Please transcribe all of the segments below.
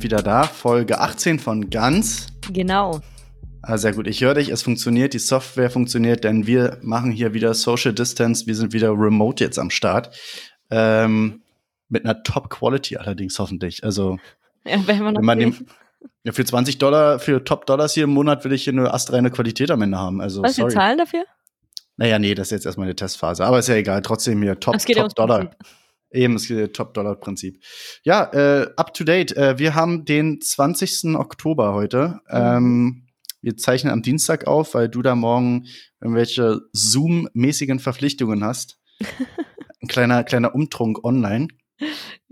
Wir sind wieder da, Folge 18 von Ganz. Genau. Ah, sehr gut, ich höre dich, es funktioniert, die Software funktioniert, denn wir machen hier wieder Social Distance, wir sind wieder remote jetzt am Start. Ähm, mit einer Top-Quality allerdings hoffentlich. Also, Ja, wenn man, wenn man dem, ja, für 20 Dollar, für Top-Dollars hier im Monat will ich hier eine astreine Qualität am Ende haben. Also, Was wir sorry. zahlen dafür? Naja, nee, das ist jetzt erstmal eine Testphase. Aber ist ja egal, trotzdem hier Top, ja Top-Dollar. Prinzip. Eben, geht Top-Dollar-Prinzip. Ja, äh, up to date. Äh, wir haben den 20. Oktober heute. Ähm, wir zeichnen am Dienstag auf, weil du da morgen irgendwelche Zoom-mäßigen Verpflichtungen hast. Ein kleiner, kleiner Umtrunk online.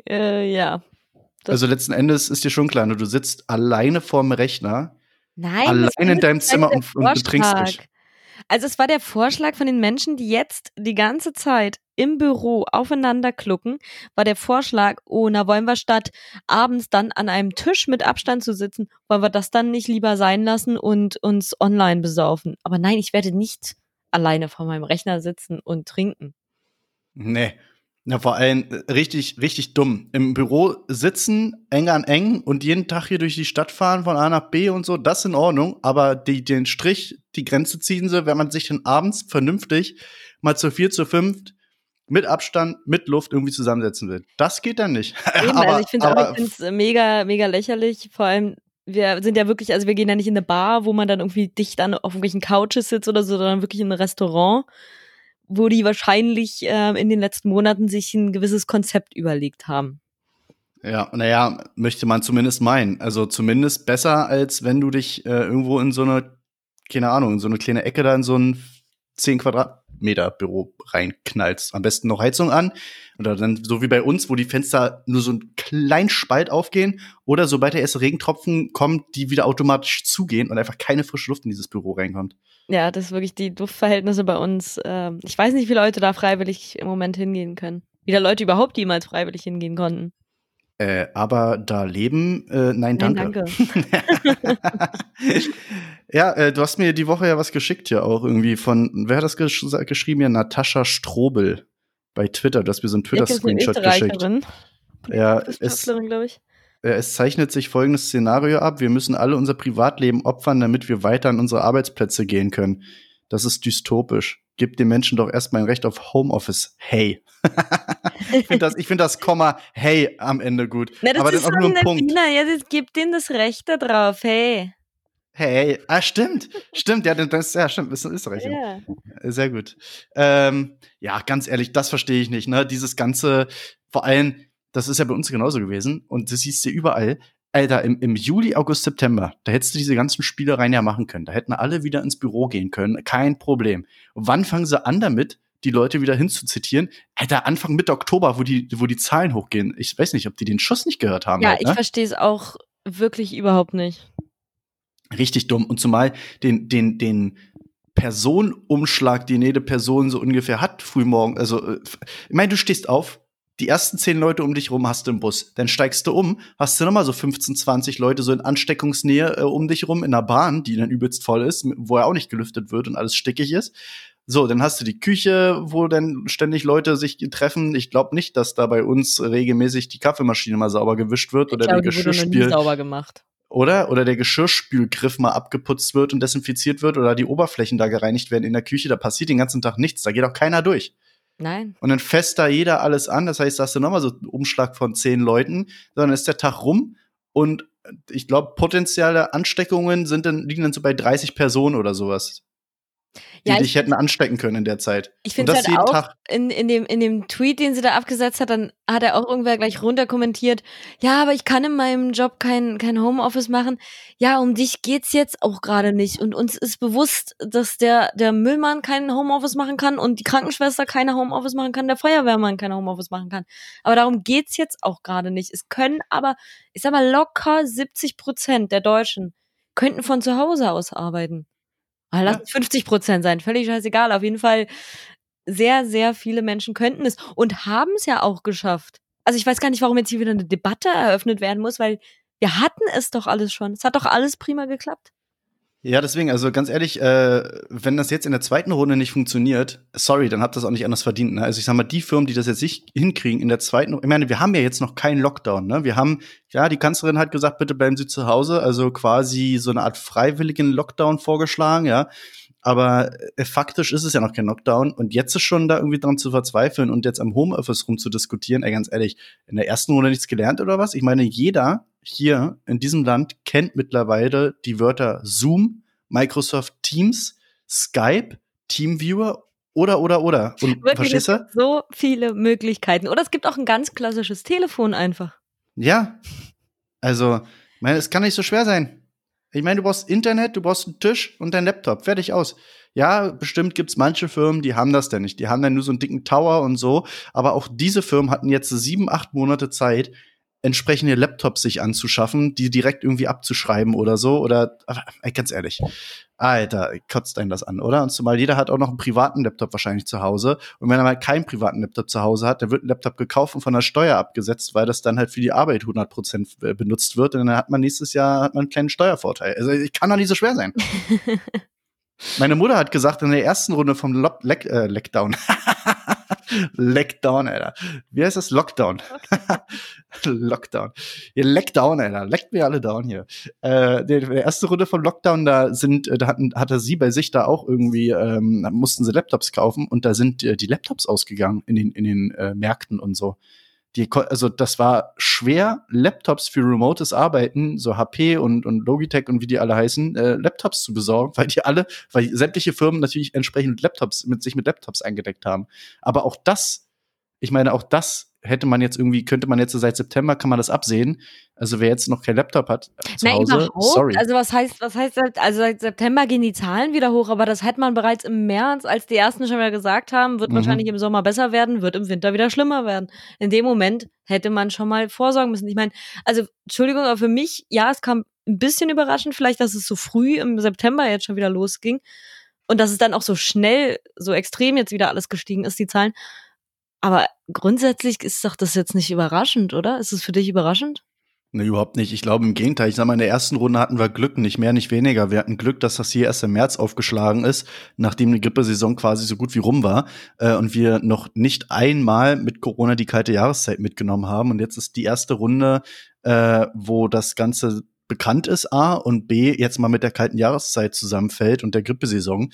Äh, ja. Das- Also letzten Endes ist dir schon klar, ne, du sitzt alleine vorm Rechner, Nein. allein das in deinem der Zimmer und, und betrinkst dich. Also es war der Vorschlag von den Menschen, die jetzt die ganze Zeit im Büro aufeinander klucken, war der Vorschlag, oh, na wollen wir statt abends dann an einem Tisch mit Abstand zu sitzen, wollen wir das dann nicht lieber sein lassen und uns online besaufen. Aber nein, ich werde nicht alleine vor meinem Rechner sitzen und trinken. Nee. Ja, vor allem äh, richtig, richtig dumm. Im Büro sitzen, eng an eng und jeden Tag hier durch die Stadt fahren von A nach B und so, das ist in Ordnung. Aber die, den Strich, die Grenze ziehen sie, wenn man sich dann abends vernünftig mal zu vier, zu fünft mit Abstand, mit Luft irgendwie zusammensetzen will. Das geht dann nicht. Eben, aber, also ich finde aber- auch, ich find's mega, mega lächerlich. Vor allem, wir sind ja wirklich, also wir gehen ja nicht in eine Bar, wo man dann irgendwie dicht an auf irgendwelchen Couches sitzt oder so, sondern wirklich in ein Restaurant, wo die wahrscheinlich ähm, in den letzten Monaten sich ein gewisses Konzept überlegt haben. Ja, naja, möchte man zumindest meinen. Also zumindest besser, als wenn du dich äh, irgendwo in so eine, keine Ahnung, in so eine kleine Ecke da in so ein 10 Quadratmeter Büro reinknallst. Am besten noch Heizung an. Oder dann so wie bei uns, wo die Fenster nur so einen kleinen Spalt aufgehen. Oder sobald der erste Regentropfen kommt, die wieder automatisch zugehen und einfach keine frische Luft in dieses Büro reinkommt. Ja, das ist wirklich die Duftverhältnisse bei uns. Ähm, ich weiß nicht, wie Leute da freiwillig im Moment hingehen können. Wie da Leute überhaupt jemals freiwillig hingehen konnten. Äh, aber da leben, äh, nein, Nein, danke. danke. ja, äh, du hast mir die Woche ja was geschickt ja auch irgendwie von, wer hat das gesch geschrieben? Ja, Natascha Strobel bei Twitter. Du hast mir so einen ist Twitter-Screenshot geschickt. Ja, Wissenschaftlerin, glaube ich. Äh, es zeichnet sich folgendes Szenario ab. Wir müssen alle unser Privatleben opfern, damit wir weiter an unsere Arbeitsplätze gehen können. Das ist dystopisch. Gib den Menschen doch erstmal ein Recht auf Homeoffice. Hey. ich finde das, ich find das Komma hey am Ende gut. Na, das Aber ist dann auch nur ein Punkt. Wiener, ja, das gibt denen das Recht da drauf, hey. Hey, ah, stimmt, stimmt, ja, das, ja, stimmt, ist in Österreich. Ja. Sehr gut. Ähm, ja, ganz ehrlich, das verstehe ich nicht, ne? Dieses ganze, vor allem, das ist ja bei uns genauso gewesen und das siehst du überall. Alter, im, im Juli, August, September, da hättest du diese ganzen Spielereien ja machen können. Da hätten alle wieder ins Büro gehen können, kein Problem. Und wann fangen sie an damit, die Leute wieder hinzuzitieren? Alter, Anfang Mitte Oktober, wo die, wo die Zahlen hochgehen. Ich weiß nicht, ob die den Schuss nicht gehört haben. Ja, halt, ich ne? verstehe es auch wirklich überhaupt nicht. Richtig dumm. Und zumal den, den, den Personenumschlag, den jede Person so ungefähr hat, frühmorgen. Also, äh, ich meine, du stehst auf, die ersten zehn Leute um dich rum hast du im Bus. Dann steigst du um, hast du nochmal so 15, 20 Leute so in Ansteckungsnähe äh, um dich rum in der Bahn, die dann übelst voll ist, wo er auch nicht gelüftet wird und alles stickig ist. So, dann hast du die Küche, wo dann ständig Leute sich treffen. Ich glaube nicht, dass da bei uns regelmäßig die Kaffeemaschine mal sauber gewischt wird oder ich der wurde noch nie Geschirrspül sauber gemacht. oder? Oder der Geschirrspülgriff mal abgeputzt wird und desinfiziert wird oder die Oberflächen da gereinigt werden in der Küche. Da passiert den ganzen Tag nichts. Da geht auch keiner durch. Nein. Und dann fässt da jeder alles an. Das heißt, da hast du nochmal so einen Umschlag von zehn Leuten. Dann ist der Tag rum und ich glaube, potenzielle Ansteckungen sind dann, liegen dann so bei 30 Personen oder sowas, die Ja, ich dich hätten anstecken können in der Zeit. Ich finde das halt auch Tag. in, in, dem, in dem Tweet, den sie da abgesetzt hat, dann hat er auch irgendwer gleich runter kommentiert, ja, aber ich kann in meinem Job kein, kein Homeoffice machen. Ja, um dich geht's jetzt auch gerade nicht. Und uns ist bewusst, dass der, der Müllmann kein Homeoffice machen kann und die Krankenschwester keine Homeoffice machen kann, der Feuerwehrmann kein Homeoffice machen kann. Aber darum geht's jetzt auch gerade nicht. Es können aber, ich sag mal, locker 70 Prozent der Deutschen könnten von zu Hause aus arbeiten. Ah, Lass Ja. es 50 Prozent sein, völlig scheißegal. Auf jeden Fall sehr, sehr viele Menschen könnten es und haben es ja auch geschafft. Also ich weiß gar nicht, warum jetzt hier wieder eine Debatte eröffnet werden muss, weil wir hatten es doch alles schon. Es hat doch alles prima geklappt. Ja, deswegen, also ganz ehrlich, äh, wenn das jetzt in der zweiten Runde nicht funktioniert, sorry, dann habt ihr das auch nicht anders verdient. Ne? Also ich sag mal, die Firmen, die das jetzt nicht hinkriegen in der zweiten, ich meine, wir haben ja jetzt noch keinen Lockdown. Ne? Wir haben, ja, die Kanzlerin hat gesagt, bitte bleiben Sie zu Hause, also quasi so eine Art freiwilligen Lockdown vorgeschlagen, ja. Aber äh, faktisch ist es ja noch kein Lockdown und jetzt ist schon da irgendwie dran zu verzweifeln und jetzt am Homeoffice rumzudiskutieren, ey, ganz ehrlich, in der ersten Runde nichts gelernt oder was? Ich meine, jeder hier in diesem Land kennt mittlerweile die Wörter Zoom, Microsoft Teams, Skype, Teamviewer oder, oder, oder. Und Wirklich, verstehst du? So viele Möglichkeiten. Oder es gibt auch ein ganz klassisches Telefon einfach. Ja. Also, ich meine, es kann nicht so schwer sein. Ich meine, du brauchst Internet, du brauchst einen Tisch und deinen Laptop. Fertig aus. Ja, bestimmt gibt's manche Firmen, die haben das denn nicht. Die haben dann nur so einen dicken Tower und so. Aber auch diese Firmen hatten jetzt sieben, acht Monate Zeit, entsprechende Laptops sich anzuschaffen, die direkt irgendwie abzuschreiben oder so. Oder ey, ganz ehrlich, Alter, kotzt einen das an, oder? Und zumal jeder hat auch noch einen privaten Laptop wahrscheinlich zu Hause. Und wenn er mal keinen privaten Laptop zu Hause hat, dann wird ein Laptop gekauft und von der Steuer abgesetzt, weil das dann halt für die Arbeit 100 Prozent äh, benutzt wird. Und dann hat man nächstes Jahr hat man einen kleinen Steuervorteil. Also ich kann doch nicht so schwer sein. Meine Mutter hat gesagt, in der ersten Runde vom Lock, Leck, äh, Leckdown, Alter. Wie heißt das? Lockdown. Lockdown. Ihr Leckdown, Alter. Leckt mir alle down hier. Äh, die, die erste Runde vom Lockdown, da sind, äh, da hatten, hatte sie bei sich da auch irgendwie, ähm, mussten sie Laptops kaufen und da sind äh, die Laptops ausgegangen in den, in den äh, Märkten und so die, also das war schwer, Laptops für remotes Arbeiten, so HP und, und Logitech und wie die alle heißen, äh, Laptops zu besorgen, weil die alle, weil sämtliche Firmen natürlich entsprechend Laptops mit sich mit Laptops eingedeckt haben. Aber auch das, ich meine, auch das hätte man jetzt irgendwie, könnte man jetzt seit September kann man das absehen. Also wer jetzt noch kein Laptop hat äh, zu Na, Hause, überhaupt? sorry. Also was heißt, was heißt, also seit September gehen die Zahlen wieder hoch, aber das hätte man bereits im März, als die ersten schon mal gesagt haben, wird mhm. wahrscheinlich im Sommer besser werden, wird im Winter wieder schlimmer werden. In dem Moment hätte man schon mal vorsorgen müssen. Ich meine, also Entschuldigung, aber für mich, ja, es kam ein bisschen überraschend, vielleicht, dass es so früh im September jetzt schon wieder losging und dass es dann auch so schnell, so extrem jetzt wieder alles gestiegen ist, die Zahlen. Aber grundsätzlich ist doch das jetzt nicht überraschend, oder? Ist es für dich überraschend? Nee, überhaupt nicht. Ich glaube im Gegenteil. Ich sag mal, in der ersten Runde hatten wir Glück, nicht mehr, nicht weniger. Wir hatten Glück, dass das hier erst im März aufgeschlagen ist, nachdem die Grippesaison quasi so gut wie rum war äh, und wir noch nicht einmal mit Corona die kalte Jahreszeit mitgenommen haben. Und jetzt ist die erste Runde, äh, wo das Ganze bekannt ist, A, und B, jetzt mal mit der kalten Jahreszeit zusammenfällt und der Grippesaison.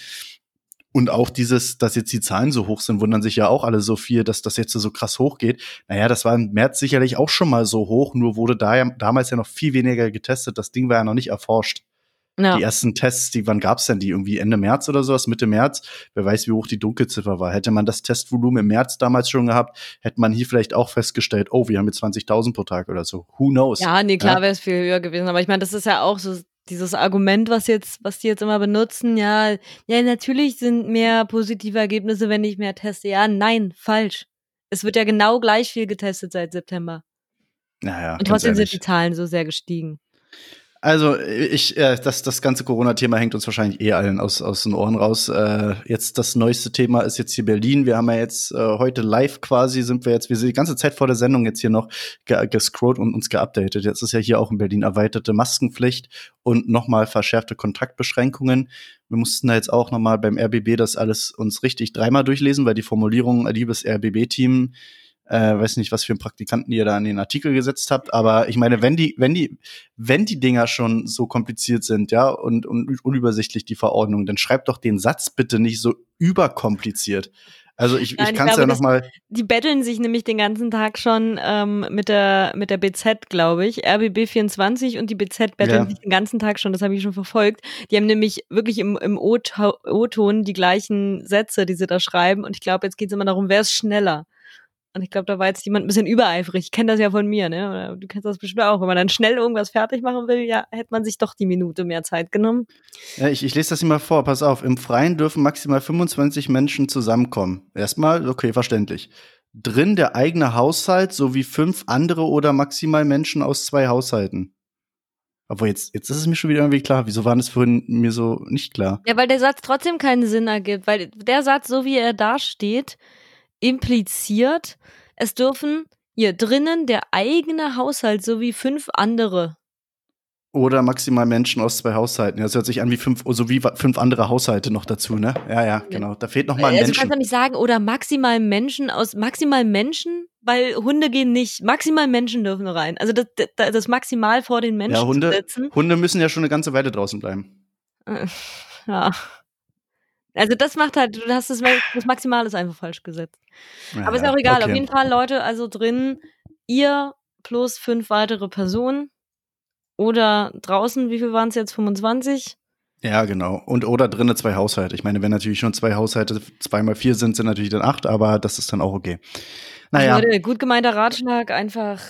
Und auch dieses, dass jetzt die Zahlen so hoch sind, wundern sich ja auch alle so viel, dass das jetzt so krass hochgeht. Naja, das war im März sicherlich auch schon mal so hoch, nur wurde da ja damals ja noch viel weniger getestet. Das Ding war ja noch nicht erforscht. Ja. Die ersten Tests, die, wann gab's denn die? Irgendwie Ende März oder sowas, Mitte März? Wer weiß, wie hoch die Dunkelziffer war. Hätte man das Testvolumen im März damals schon gehabt, hätte man hier vielleicht auch festgestellt, oh, wir haben jetzt 20.000 pro Tag oder so. Who knows? Ja, nee, klar ja? wäre es viel höher gewesen. Aber ich meine, das ist ja auch so dieses Argument, was jetzt, was die jetzt immer benutzen, ja, ja, natürlich sind mehr positive Ergebnisse, wenn ich mehr teste. Ja, nein, falsch. Es wird ja genau gleich viel getestet seit September. Naja. Und trotzdem sind die Zahlen so sehr gestiegen. Also ich, äh, das, das ganze Corona-Thema hängt uns wahrscheinlich eh allen aus, aus den Ohren raus. Äh, jetzt das neueste Thema ist jetzt hier Berlin. Wir haben ja jetzt äh, heute live quasi, sind wir jetzt, wir sind die ganze Zeit vor der Sendung jetzt hier noch ge gescrollt und uns geupdatet. Jetzt ist ja hier auch in Berlin erweiterte Maskenpflicht und nochmal verschärfte Kontaktbeschränkungen. Wir mussten da jetzt auch nochmal beim RBB das alles uns richtig dreimal durchlesen, weil die Formulierung, liebes RBB-Team, äh, weiß nicht, was für einen Praktikanten ihr da an den Artikel gesetzt habt, aber ich meine, wenn die, wenn die, wenn die Dinger schon so kompliziert sind, ja, und, und unübersichtlich die Verordnung, dann schreibt doch den Satz bitte nicht so überkompliziert. Also ich, Nein, ich kann es ja noch mal. Die betteln sich nämlich den ganzen Tag schon ähm, mit der mit der BZ, glaube ich. RBB 24 und die BZ betteln ja. sich den ganzen Tag schon. Das habe ich schon verfolgt. Die haben nämlich wirklich im, im O-Ton die gleichen Sätze, die sie da schreiben. Und ich glaube, jetzt geht es immer darum, wer ist schneller. Und ich glaube, da war jetzt jemand ein bisschen übereifrig. Ich kenne das ja von mir, ne? Oder du kennst das bestimmt auch. Wenn man dann schnell irgendwas fertig machen will, ja, hätte man sich doch die Minute mehr Zeit genommen. Ja, ich, ich lese das hier mal vor. Pass auf. Im Freien dürfen maximal 25 Menschen zusammenkommen. Erstmal, okay, verständlich. Drin der eigene Haushalt sowie fünf andere oder maximal Menschen aus zwei Haushalten. Aber jetzt, jetzt ist es mir schon wieder irgendwie klar. Wieso war das vorhin mir so nicht klar? Ja, weil der Satz trotzdem keinen Sinn ergibt. Weil der Satz, so wie er da steht, impliziert, es dürfen hier drinnen der eigene Haushalt sowie fünf andere. Oder maximal Menschen aus zwei Haushalten. Das hört sich an wie fünf, so wie fünf andere Haushalte noch dazu, ne? Ja, ja, genau. Da fehlt noch mal ein also Menschen. du kannst doch nicht sagen, oder maximal Menschen aus maximal Menschen, weil Hunde gehen nicht. Maximal Menschen dürfen rein. Also das, das, das maximal vor den Menschen ja, Hunde, setzen. Hunde müssen ja schon eine ganze Weile draußen bleiben. Äh, Ja. Also das macht halt, du hast das, das Maximal ist einfach falsch gesetzt. Ja, Aber ist auch egal. okay. Auf jeden Fall, Leute, also drin, ihr plus fünf weitere Personen. Oder draußen, wie viel waren es jetzt? 25? Ja, genau. Und oder drinnen zwei Haushalte. Ich meine, wenn natürlich schon zwei Haushalte zwei mal vier sind, sind natürlich dann acht, aber das ist dann auch okay. Naja, Leute, gut gemeinter Ratschlag, einfach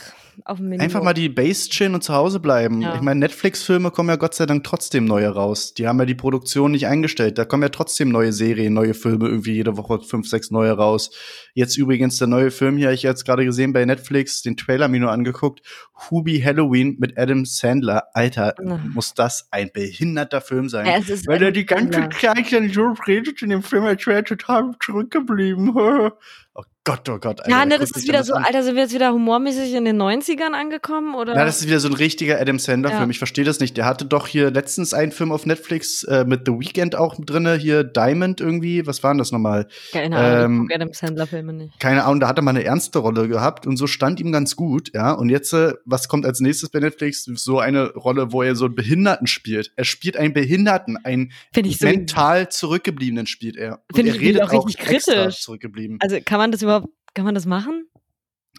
auf dem Minimum. einfach mal die Base chillen und zu Hause bleiben. Ja. Ich meine, Netflix-Filme kommen ja Gott sei Dank trotzdem neue raus. Die haben ja die Produktion nicht eingestellt. Da kommen ja trotzdem neue Serien, neue Filme, irgendwie jede Woche fünf, sechs neue raus. Jetzt übrigens der neue Film hier, ich jetzt gerade gesehen bei Netflix, den Trailer mir nur angeguckt. Hubie Halloween mit Adam Sandler. Alter, Ja. muss das ein behinderter Film sein. Ja, Weil er die ganze. Zeit dann so redet in dem Film, als wäre er total zurückgeblieben. Oh Gott, oh Gott. Alter, Ja, ne, das ist wieder so, an? Alter, sind wir jetzt wieder humormäßig in den 90ern angekommen? Oder? Ja, das ist wieder so ein richtiger Adam Sandler-Film. Ja. Ich verstehe das nicht. Der hatte doch hier letztens einen Film auf Netflix äh, mit The Weeknd auch drinne, hier Diamond irgendwie. Was war denn das nochmal? Keine Ahnung, ähm, Adam Sandler-Filme nicht. Keine Ahnung, da hat er mal eine ernste Rolle gehabt und so stand ihm ganz gut, ja. Und jetzt, äh, was kommt als nächstes bei Netflix? So eine Rolle, wo er so einen Behinderten spielt. Er spielt einen Behinderten, einen so. mental Zurückgebliebenen spielt er. Finde er ich redet auch auch richtig extra kritisch. zurückgeblieben. Also kann man das überhaupt, kann man das machen?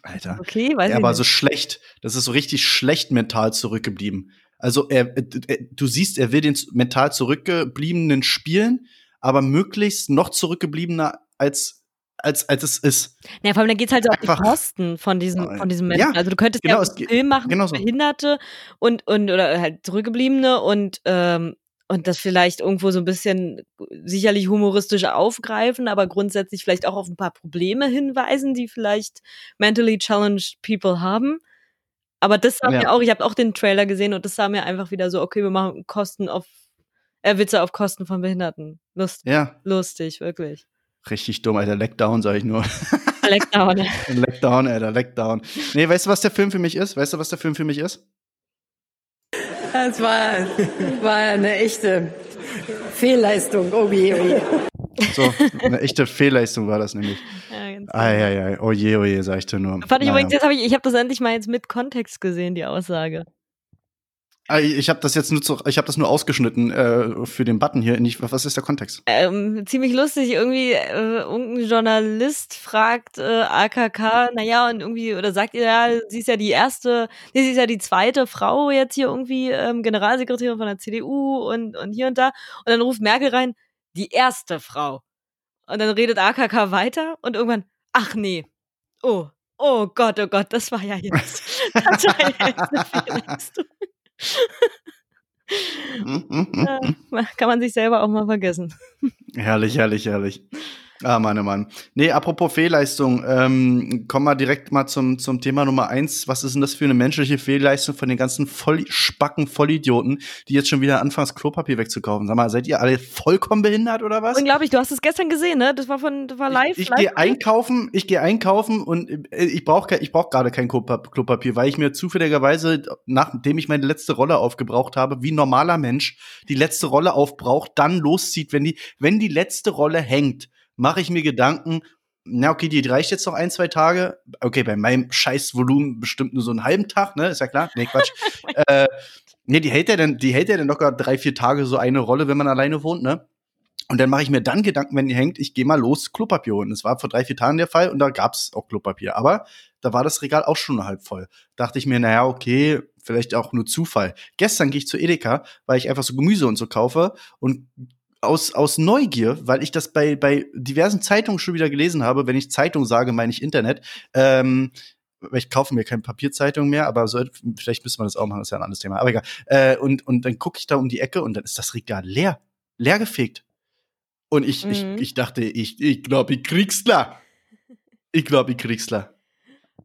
Alter. Okay, weiß ich aber nicht. so schlecht. Das ist so richtig schlecht mental zurückgeblieben. Also er, äh, äh, du siehst, er will den mental zurückgebliebenen spielen, aber möglichst noch zurückgebliebener als als als es ist. Ja, vor allem, dann geht's halt so auf die Kosten von diesem, von diesem Menschen. ja, also du könntest genau, ja es einen geht- Film machen genau so. Behinderte und, und oder halt Zurückgebliebene und, ähm, und das vielleicht irgendwo so ein bisschen sicherlich humoristisch aufgreifen, aber grundsätzlich vielleicht auch auf ein paar Probleme hinweisen, die vielleicht mentally challenged people haben. Aber das sah Ja. mir auch, ich habe auch den Trailer gesehen und das sah mir einfach wieder so, okay, wir machen Kosten auf, äh, Witze auf Kosten von Behinderten. Lustig, Ja, lustig, wirklich. Richtig dumm, Alter. Leckdown, sag ich nur. Leckdown. Leckdown, Alter, Leckdown. Nee, weißt du, was der Film für mich ist? Weißt du, was der Film für mich ist? Das war, war eine echte Fehlleistung. Oh je, oh je. So, eine echte Fehlleistung war das nämlich. Ja, ganz Eieiei, oje, oje, sag ich dir nur. Fand ich Naja. übrigens, jetzt habe ich, ich habe das endlich mal jetzt mit Kontext gesehen, die Aussage. Ah, Ich habe das jetzt nur, zu, ich habe das nur ausgeschnitten äh, für den Button hier. Nicht, was ist der Kontext? Ähm, ziemlich lustig, irgendwie, äh, irgendein Journalist fragt äh, AKK, naja, und irgendwie, oder sagt ihr, ja, sie ist ja die erste, nee, sie ist ja die zweite Frau jetzt hier irgendwie ähm, Generalsekretärin von der CDU und, und hier und da. Und dann ruft Merkel rein, die erste Frau. Und dann redet AKK weiter und irgendwann, ach nee, oh, oh Gott, oh Gott, das war ja jetzt, das war jetzt eine. Ja, kann man sich selber auch mal vergessen. herrlich, herrlich, herrlich. Ah, Mann, oh Mann. Nee, apropos Fehlleistung, ähm, kommen wir direkt mal zum, zum Thema Nummer eins. Was ist denn das für eine menschliche Fehlleistung von den ganzen Voll Spacken Vollidioten, die jetzt schon wieder anfangen, das Klopapier wegzukaufen? Sag mal, seid ihr alle vollkommen behindert oder was? Unglaublich, du hast es gestern gesehen, ne? Das war von, das war live. Ich, ich gehe einkaufen, ich gehe einkaufen und äh, ich brauche ich brauch gerade kein Klopap- Klopapier, weil ich mir zufälligerweise, nachdem ich meine letzte Rolle aufgebraucht habe, wie ein normaler Mensch die letzte Rolle aufbraucht, dann loszieht, wenn die, wenn die letzte Rolle hängt, mache ich mir Gedanken, na okay, die reicht jetzt noch ein, zwei Tage. Okay, bei meinem Scheißvolumen bestimmt nur so einen halben Tag, ne? Ist ja klar. Nee, Quatsch. äh, nee, die hält ja dann, die hält ja dann locker drei, vier Tage so eine Rolle, wenn man alleine wohnt, ne? Und dann mache ich mir dann Gedanken, wenn die hängt, ich gehe mal los Klopapier holen. Das war vor drei, vier Tagen der Fall und da gab's auch Klopapier. Aber da war das Regal auch schon halb voll. Dachte ich mir, naja, okay, vielleicht auch nur Zufall. Gestern gehe ich zu Edeka, weil ich einfach so Gemüse und so kaufe und aus, aus Neugier, weil ich das bei, bei diversen Zeitungen schon wieder gelesen habe, wenn ich Zeitung sage, meine ich Internet, ähm, ich kaufe mir keine Papierzeitung mehr, aber so, vielleicht müsste man das auch machen, das ist ja ein anderes Thema, aber egal. Äh, und, und dann gucke ich da um die Ecke und dann ist das Regal leer, leer gefegt. Und ich, Mhm. ich, ich dachte, ich, ich glaube, ich krieg's klar. Ich glaube, ich krieg's klar.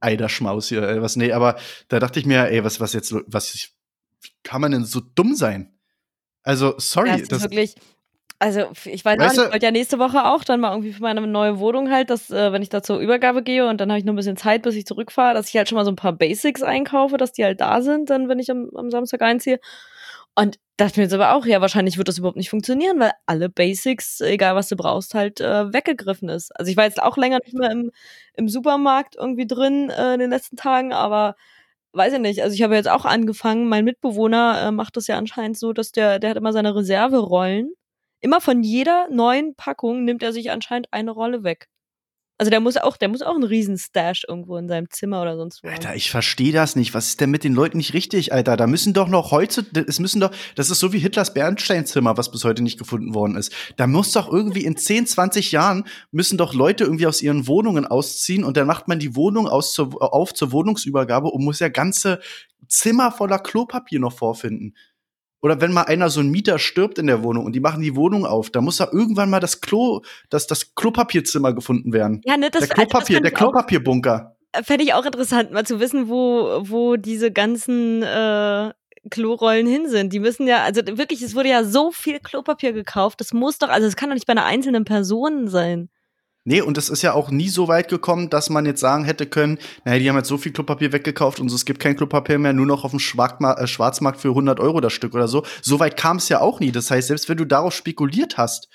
Ei, der Schmaus hier, was, nee, aber da dachte ich mir, ey, was, was jetzt, was, wie kann man denn so dumm sein? Also, sorry, Ja, es ist das, wirklich, Also, ich weiß Weißt nicht, ich wollte ja nächste Woche auch dann mal irgendwie für meine neue Wohnung halt, dass, äh, wenn ich da zur Übergabe gehe und dann habe ich noch ein bisschen Zeit, bis ich zurückfahre, dass ich halt schon mal so ein paar Basics einkaufe, dass die halt da sind, dann, wenn ich am, am Samstag einziehe. Und dachte mir jetzt aber auch, ja, wahrscheinlich wird das überhaupt nicht funktionieren, weil alle Basics, egal was du brauchst, halt äh, weggegriffen ist. Also ich war jetzt auch länger nicht mehr im, im Supermarkt irgendwie drin äh, in den letzten Tagen, aber weiß ich nicht. Also ich habe jetzt auch angefangen, mein Mitbewohner äh, macht das ja anscheinend so, dass der, der hat immer seine Reserverollen. Immer von jeder neuen Packung nimmt er sich anscheinend eine Rolle weg. Also der muss auch, der muss auch einen riesen Stash irgendwo in seinem Zimmer oder sonst wo. Alter, ich verstehe das nicht. Was ist denn mit den Leuten nicht richtig, Alter? Da müssen doch noch heute, es müssen doch, das ist so wie Hitlers Bernsteinzimmer, was bis heute nicht gefunden worden ist. Da muss doch irgendwie in 10, 20 Jahren müssen doch Leute irgendwie aus ihren Wohnungen ausziehen und dann macht man die Wohnung aus zur, auf zur Wohnungsübergabe und muss ja ganze Zimmer voller Klopapier noch vorfinden. Oder wenn mal einer so ein Mieter stirbt in der Wohnung und die machen die Wohnung auf, da muss da irgendwann mal das Klo, das, das Klopapierzimmer gefunden werden. ja, ne, das, der also das Klopapier, der Klopapierbunker. Fände ich auch interessant, mal zu wissen, wo, wo diese ganzen äh, Klorollen hin sind. Die müssen ja, also wirklich, es wurde ja so viel Klopapier gekauft. Das muss doch, also es kann doch nicht bei einer einzelnen Person sein. Nee, und es ist ja auch nie so weit gekommen, dass man jetzt sagen hätte können, naja, die haben jetzt so viel Klopapier weggekauft und so, es gibt kein Klopapier mehr, nur noch auf dem Schwarzmarkt, äh, Schwarzmarkt für 100 Euro das Stück oder so. So weit kam es ja auch nie. Das heißt, selbst wenn du darauf spekuliert hast,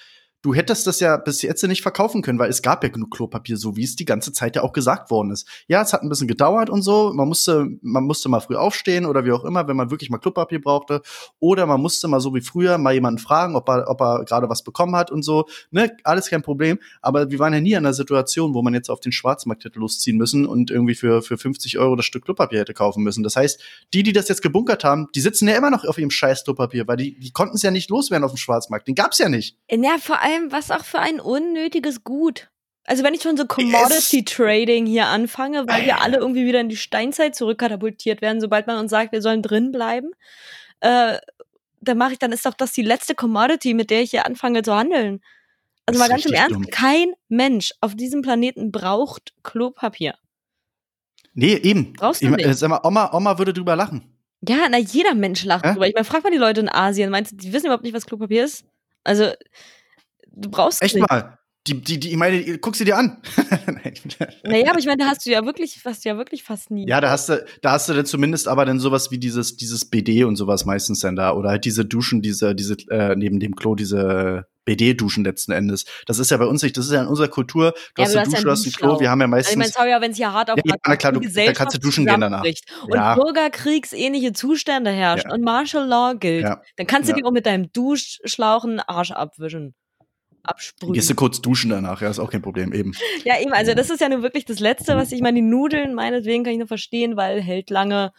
du hättest das ja bis jetzt nicht verkaufen können, weil es gab ja genug Klopapier, so wie es die ganze Zeit ja auch gesagt worden ist. Ja, es hat ein bisschen gedauert und so. Man musste, man musste mal früh aufstehen oder wie auch immer, wenn man wirklich mal Klopapier brauchte. Oder man musste mal so wie früher mal jemanden fragen, ob er, ob er gerade was bekommen hat und so. Ne, alles kein Problem. Aber wir waren ja nie in einer Situation, wo man jetzt auf den Schwarzmarkt hätte losziehen müssen und irgendwie für, für 50 Euro das Stück Klopapier hätte kaufen müssen. Das heißt, die, die das jetzt gebunkert haben, die sitzen ja immer noch auf ihrem scheiß Klopapier, weil die, die konnten es ja nicht loswerden auf dem Schwarzmarkt. Den gab's ja nicht. Ja, vor allem, was auch für ein unnötiges Gut. Also wenn ich schon so Commodity Trading hier anfange, weil wir alle irgendwie wieder in die Steinzeit zurückkatapultiert werden, sobald man uns sagt, wir sollen drin bleiben, äh, dann mache ich, dann ist doch das die letzte Commodity, mit der ich hier anfange zu handeln. Also mal ganz im Ernst, dumm. kein Mensch auf diesem Planeten braucht Klopapier. Nee, eben. Brauchst du ich, nicht. Sag mal, Oma, Oma würde drüber lachen. Ja, na, jeder Mensch lacht Hä? drüber. Ich meine, frag mal die Leute in Asien, meinst du, die wissen überhaupt nicht, was Klopapier ist? Also, du brauchst Echt nicht. mal. Die, die, die, ich meine, guck sie dir an. Naja, aber ich meine, da hast du ja wirklich, hast du ja wirklich fast nie. Ja, da hast du, da hast du dann zumindest aber dann sowas wie dieses, dieses BD und sowas meistens dann da. Oder halt diese Duschen, diese, diese, äh, neben dem Klo, diese BD-Duschen letzten Endes. Das ist ja bei uns nicht, das ist ja in unserer Kultur. Du Ja, hast eine ja Dusche, du hast ein. Klo, wir haben ja Also ich meine, meistens. sorry, aber wenn es hier hart auf Ja, ja, klar, du- da kannst du duschen gehen danach. Und Ja. bürgerkriegsähnliche Zustände herrschen Ja. und Martial Law gilt, Ja. dann kannst du Ja. dir auch mit deinem Duschschlauch einen Arsch abwischen. Absprühen. Gehst du kurz duschen danach, ja, ist auch kein Problem, eben. Ja, eben, also das ist ja nun wirklich das Letzte, was ich meine, die Nudeln, meinetwegen kann ich nur verstehen, weil hält lange,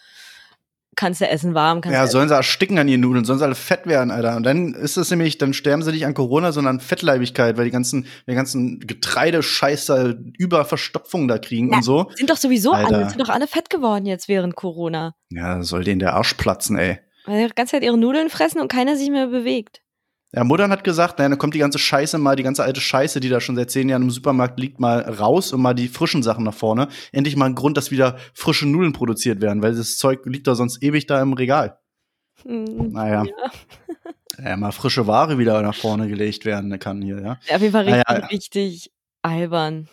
kannst du essen warm, kannst Ja, du sollen sie ersticken an ihren Nudeln, sollen sie alle fett werden, Alter. Und dann ist es nämlich, dann sterben sie nicht an Corona, sondern an Fettleibigkeit, weil die ganzen, die ganzen Getreidescheiß da über Verstopfung da kriegen Na, und so. sind doch sowieso Alter. alle, sind doch alle fett geworden jetzt während Corona. Ja, soll denen der Arsch platzen, ey. Weil die ganze Zeit ihre Nudeln fressen und keiner sich mehr bewegt. Ja, Muttern hat gesagt, naja, dann kommt die ganze Scheiße mal, die ganze alte Scheiße, die da schon seit zehn Jahren im Supermarkt liegt, mal raus und mal die frischen Sachen nach vorne. Endlich mal ein Grund, dass wieder frische Nudeln produziert werden, weil das Zeug liegt da sonst ewig da im Regal. Hm, Naja. Ja, mal frische Ware wieder nach vorne gelegt werden kann hier, ja. Auf jeden Fall Ja, richtig, ja, ja. richtig albern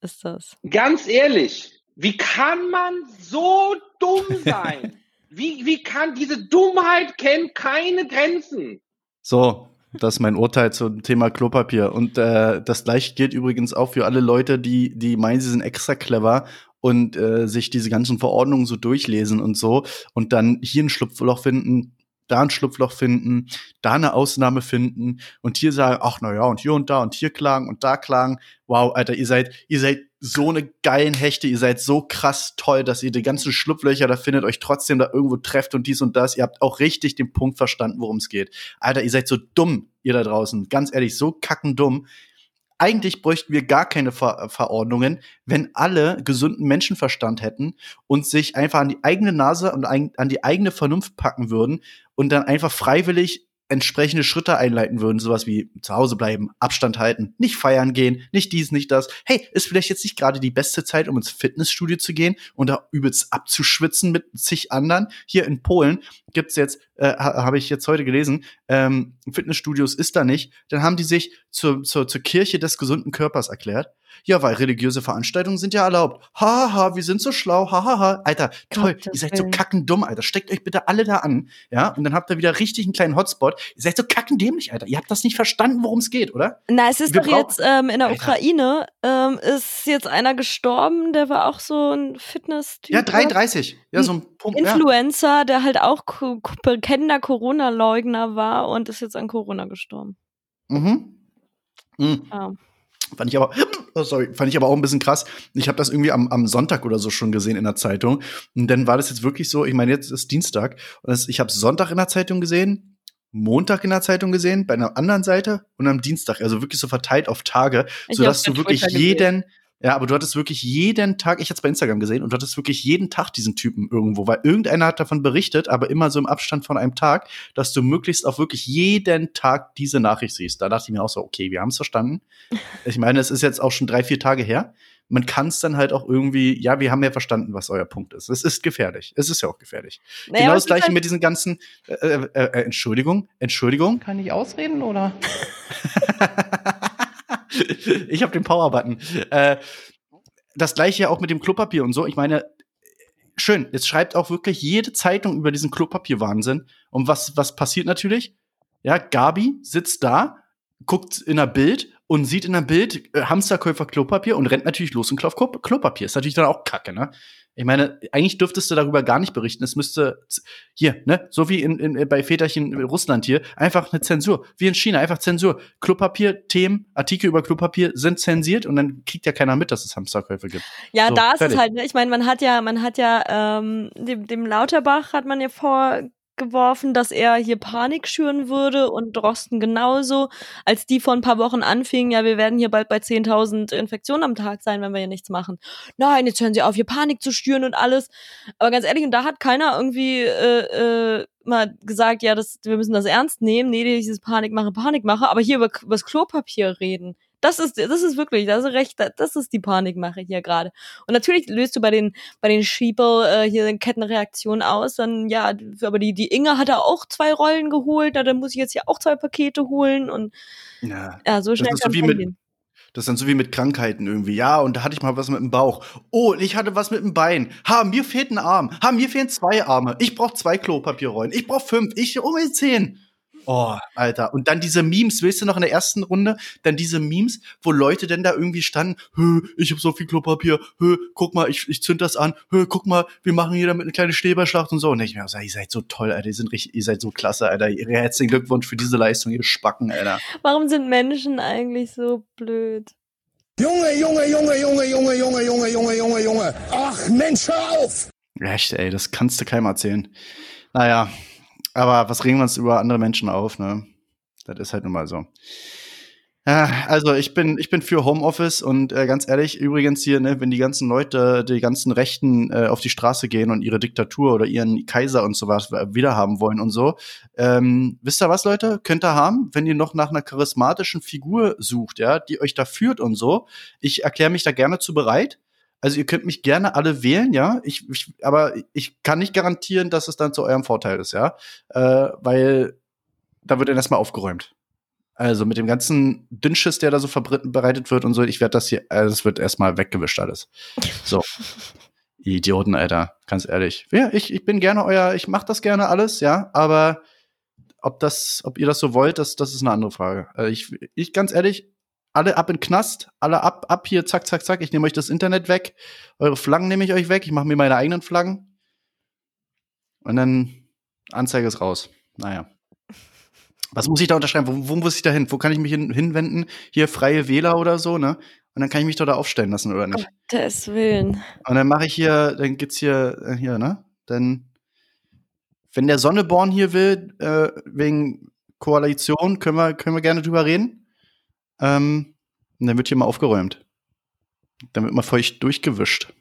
ist das. Ganz ehrlich, wie kann man so dumm sein? Wie, wie kann diese Dummheit kennt keine Grenzen? So, das ist mein Urteil zum Thema Klopapier. Und äh, das gleiche gilt übrigens auch für alle Leute, die, die meinen, sie sind extra clever und äh, sich diese ganzen Verordnungen so durchlesen und so und dann hier ein Schlupfloch finden, da ein Schlupfloch finden, da eine Ausnahme finden und hier sagen, ach na ja, und hier und da und hier klagen und da klagen. Wow, Alter, ihr seid, ihr seid so eine geilen Hechte, ihr seid so krass toll, dass ihr die ganzen Schlupflöcher da findet, euch trotzdem da irgendwo trefft und dies und das. Ihr habt auch richtig den Punkt verstanden, worum es geht. Alter, ihr seid so dumm, ihr da draußen. Ganz ehrlich, so kackendumm. Eigentlich bräuchten wir gar keine Ver Verordnungen, wenn alle gesunden Menschenverstand hätten und sich einfach an die eigene Nase und an die eigene Vernunft packen würden und dann einfach freiwillig entsprechende Schritte einleiten würden, sowas wie zu Hause bleiben, Abstand halten, nicht feiern gehen, nicht dies, nicht das. Hey, ist vielleicht jetzt nicht gerade die beste Zeit, um ins Fitnessstudio zu gehen und da übelst abzuschwitzen mit zig anderen. Hier in Polen gibt's jetzt, äh, habe ich jetzt heute gelesen, ähm, Fitnessstudios ist da nicht. Dann haben die sich zur, zur, zur Kirche des gesunden Körpers erklärt. Ja, weil religiöse Veranstaltungen sind ja erlaubt. Haha, ha, wir sind so schlau. Hahaha. Ha, ha. Alter, toll. Gottes ihr seid so kackendumm, Alter. Steckt euch bitte alle da an. Ja, und dann habt ihr wieder richtig einen kleinen Hotspot. Ihr seid so kackendämlich, Alter. Ihr habt das nicht verstanden, worum es geht, oder? Na, es ist Wir doch jetzt ähm, in der Alter. Ukraine ähm, ist jetzt einer gestorben, der war auch so ein Fitness-Typ. Ja, oder? 33. Ja, so ein Punkt. Ja. Influencer, der halt auch bekennender Corona-Leugner war und ist jetzt an Corona gestorben. Mhm. Mhm. Ja. Fand ich aber, oh, sorry, fand ich aber auch ein bisschen krass. Ich habe das irgendwie am, am Sonntag oder so schon gesehen in der Zeitung. Und dann war das jetzt wirklich so, ich meine, jetzt ist Dienstag. Und das, ich habe Sonntag in der Zeitung gesehen, Montag in der Zeitung gesehen, bei einer anderen Seite und am Dienstag. Also wirklich so verteilt auf Tage, Ich sodass du wirklich Twitter gesehen. jeden, ja, aber du hattest wirklich jeden Tag, ich hatte es bei Instagram gesehen, und du hattest wirklich jeden Tag diesen Typen irgendwo, weil irgendeiner hat davon berichtet, aber immer so im Abstand von einem Tag, dass du möglichst auch wirklich jeden Tag diese Nachricht siehst. Da dachte ich mir auch so, okay, wir haben es verstanden. Ich meine, es ist jetzt auch schon drei, vier Tage her. Man kann es dann halt auch irgendwie, ja, wir haben ja verstanden, was euer Punkt ist. Es ist gefährlich. Es ist ja auch gefährlich. Naja, genau das gleiche halt- mit diesen ganzen, äh, äh, äh, Entschuldigung, Entschuldigung. Kann ich ausreden oder? ich habe den Power-Button. Äh, das gleiche ja auch mit dem Klopapier und so. Ich meine, schön, jetzt schreibt auch wirklich jede Zeitung über diesen Klopapierwahnsinn. Und was, was passiert natürlich? Ja, Gabi sitzt da, guckt in der Bild und sieht in der Bild äh, Hamsterkäufer Klopapier und rennt natürlich los und kauft Klo Klopapier. Ist natürlich dann auch kacke, ne? Ich meine, eigentlich dürftest du darüber gar nicht berichten. Es müsste hier, ne, so wie in, in, bei Väterchen in Russland hier, einfach eine Zensur. Wie in China, einfach Zensur. Klopapier, Themen, Artikel über Klopapier sind zensiert und dann kriegt ja keiner mit, dass es Hamsterkäufe gibt. Ja, So, da ist fertig. es halt, ne? ich meine, man hat ja, man hat ja, ähm, dem, dem Lauterbach hat man ja vorgeworfen, dass er hier Panik schüren würde und Drosten genauso, als die vor ein paar Wochen anfingen, ja, wir werden hier bald bei 10.000 Infektionen am Tag sein, wenn wir hier nichts machen. Nein, jetzt hören sie auf, hier Panik zu schüren und alles. Aber ganz ehrlich, und da hat keiner irgendwie äh, äh, mal gesagt, ja, das, wir müssen das ernst nehmen, nee, dieses Panikmache, Panikmache, aber hier über, über das Klopapier reden. Das ist, das ist wirklich, das ist recht, das ist die Panikmache hier gerade. Und natürlich löst du bei den, bei den Sheeple äh, hier eine Kettenreaktion aus, dann, ja, aber die, die Inge hat da auch zwei Rollen geholt, na, dann muss ich jetzt hier auch zwei Pakete holen und, Ja. ja, so schnell ist so kann's wie dann mit- gehen. Das ist dann so wie mit Krankheiten irgendwie. Ja, und da hatte ich mal was mit dem Bauch. Oh, ich hatte was mit dem Bein. Ha, mir fehlt ein Arm. Ha, mir fehlen zwei Arme. Ich brauche zwei Klopapierrollen. Ich brauche fünf. Ich um die zehn. Oh, Alter. Und dann diese Memes, willst du noch in der ersten Runde? Dann diese Memes, wo Leute denn da irgendwie standen, hö, ich hab so viel Klopapier, hö, guck mal, ich, ich zünd das an, hö, guck mal, wir machen hier damit eine kleine Schneeballschlacht und so. Und ich mir so, ihr seid so toll, Alter, ihr, sind richtig, ihr seid so klasse, Alter. Herzlichen Glückwunsch für diese Leistung, ihr Spacken, Alter. Warum sind Menschen eigentlich so blöd? Junge, Junge, Junge, Junge, Junge, Junge, Junge, Junge, Junge, Junge. Ach, Mensch, hör auf! Echt, ey, das kannst du keinem erzählen. Naja, aber was regen wir uns über andere Menschen auf, ne? Das ist halt nun mal so. Ja, also ich bin, ich bin für Homeoffice und äh, ganz ehrlich, übrigens hier, ne, wenn die ganzen Leute, die ganzen Rechten äh, auf die Straße gehen und ihre Diktatur oder ihren Kaiser und sowas wiederhaben wollen und so, ähm, wisst ihr was, Leute? Könnt ihr haben, wenn ihr noch nach einer charismatischen Figur sucht, ja, die euch da führt und so. Ich erkläre mich da gerne zu bereit. Also ihr könnt mich gerne alle wählen, ja. Ich, ich, aber ich kann nicht garantieren, dass es dann zu eurem Vorteil ist, ja. Äh, weil da wird dann erstmal aufgeräumt. Also mit dem ganzen Dünnschiss, der da so verbreitet wird und so, ich werde das hier, also es wird erstmal weggewischt alles. So. Idioten, Alter, ganz ehrlich. Ja, ich, ich bin gerne euer, ich mach das gerne alles, ja, aber ob das, ob ihr das so wollt, das, das ist eine andere Frage. Äh, ich, ich ganz ehrlich, alle ab in den Knast, alle ab, ab hier, zack, zack, zack, ich nehme euch das Internet weg, eure Flaggen nehme ich euch weg, ich mache mir meine eigenen Flaggen. Und dann Anzeige ist raus. Naja. Was muss ich da unterschreiben? Wo, wo muss ich da hin? Wo kann ich mich hin, hinwenden? Hier freie Wähler oder so, ne? Und dann kann ich mich doch da aufstellen lassen, oder nicht? Des Willen. Und dann mache ich hier, dann gibt's hier, äh, hier, ne? Dann, wenn der Sonneborn hier will, äh, wegen Koalition, können wir, können wir gerne drüber reden. Ähm, und dann wird hier mal aufgeräumt. Dann wird mal feucht durchgewischt.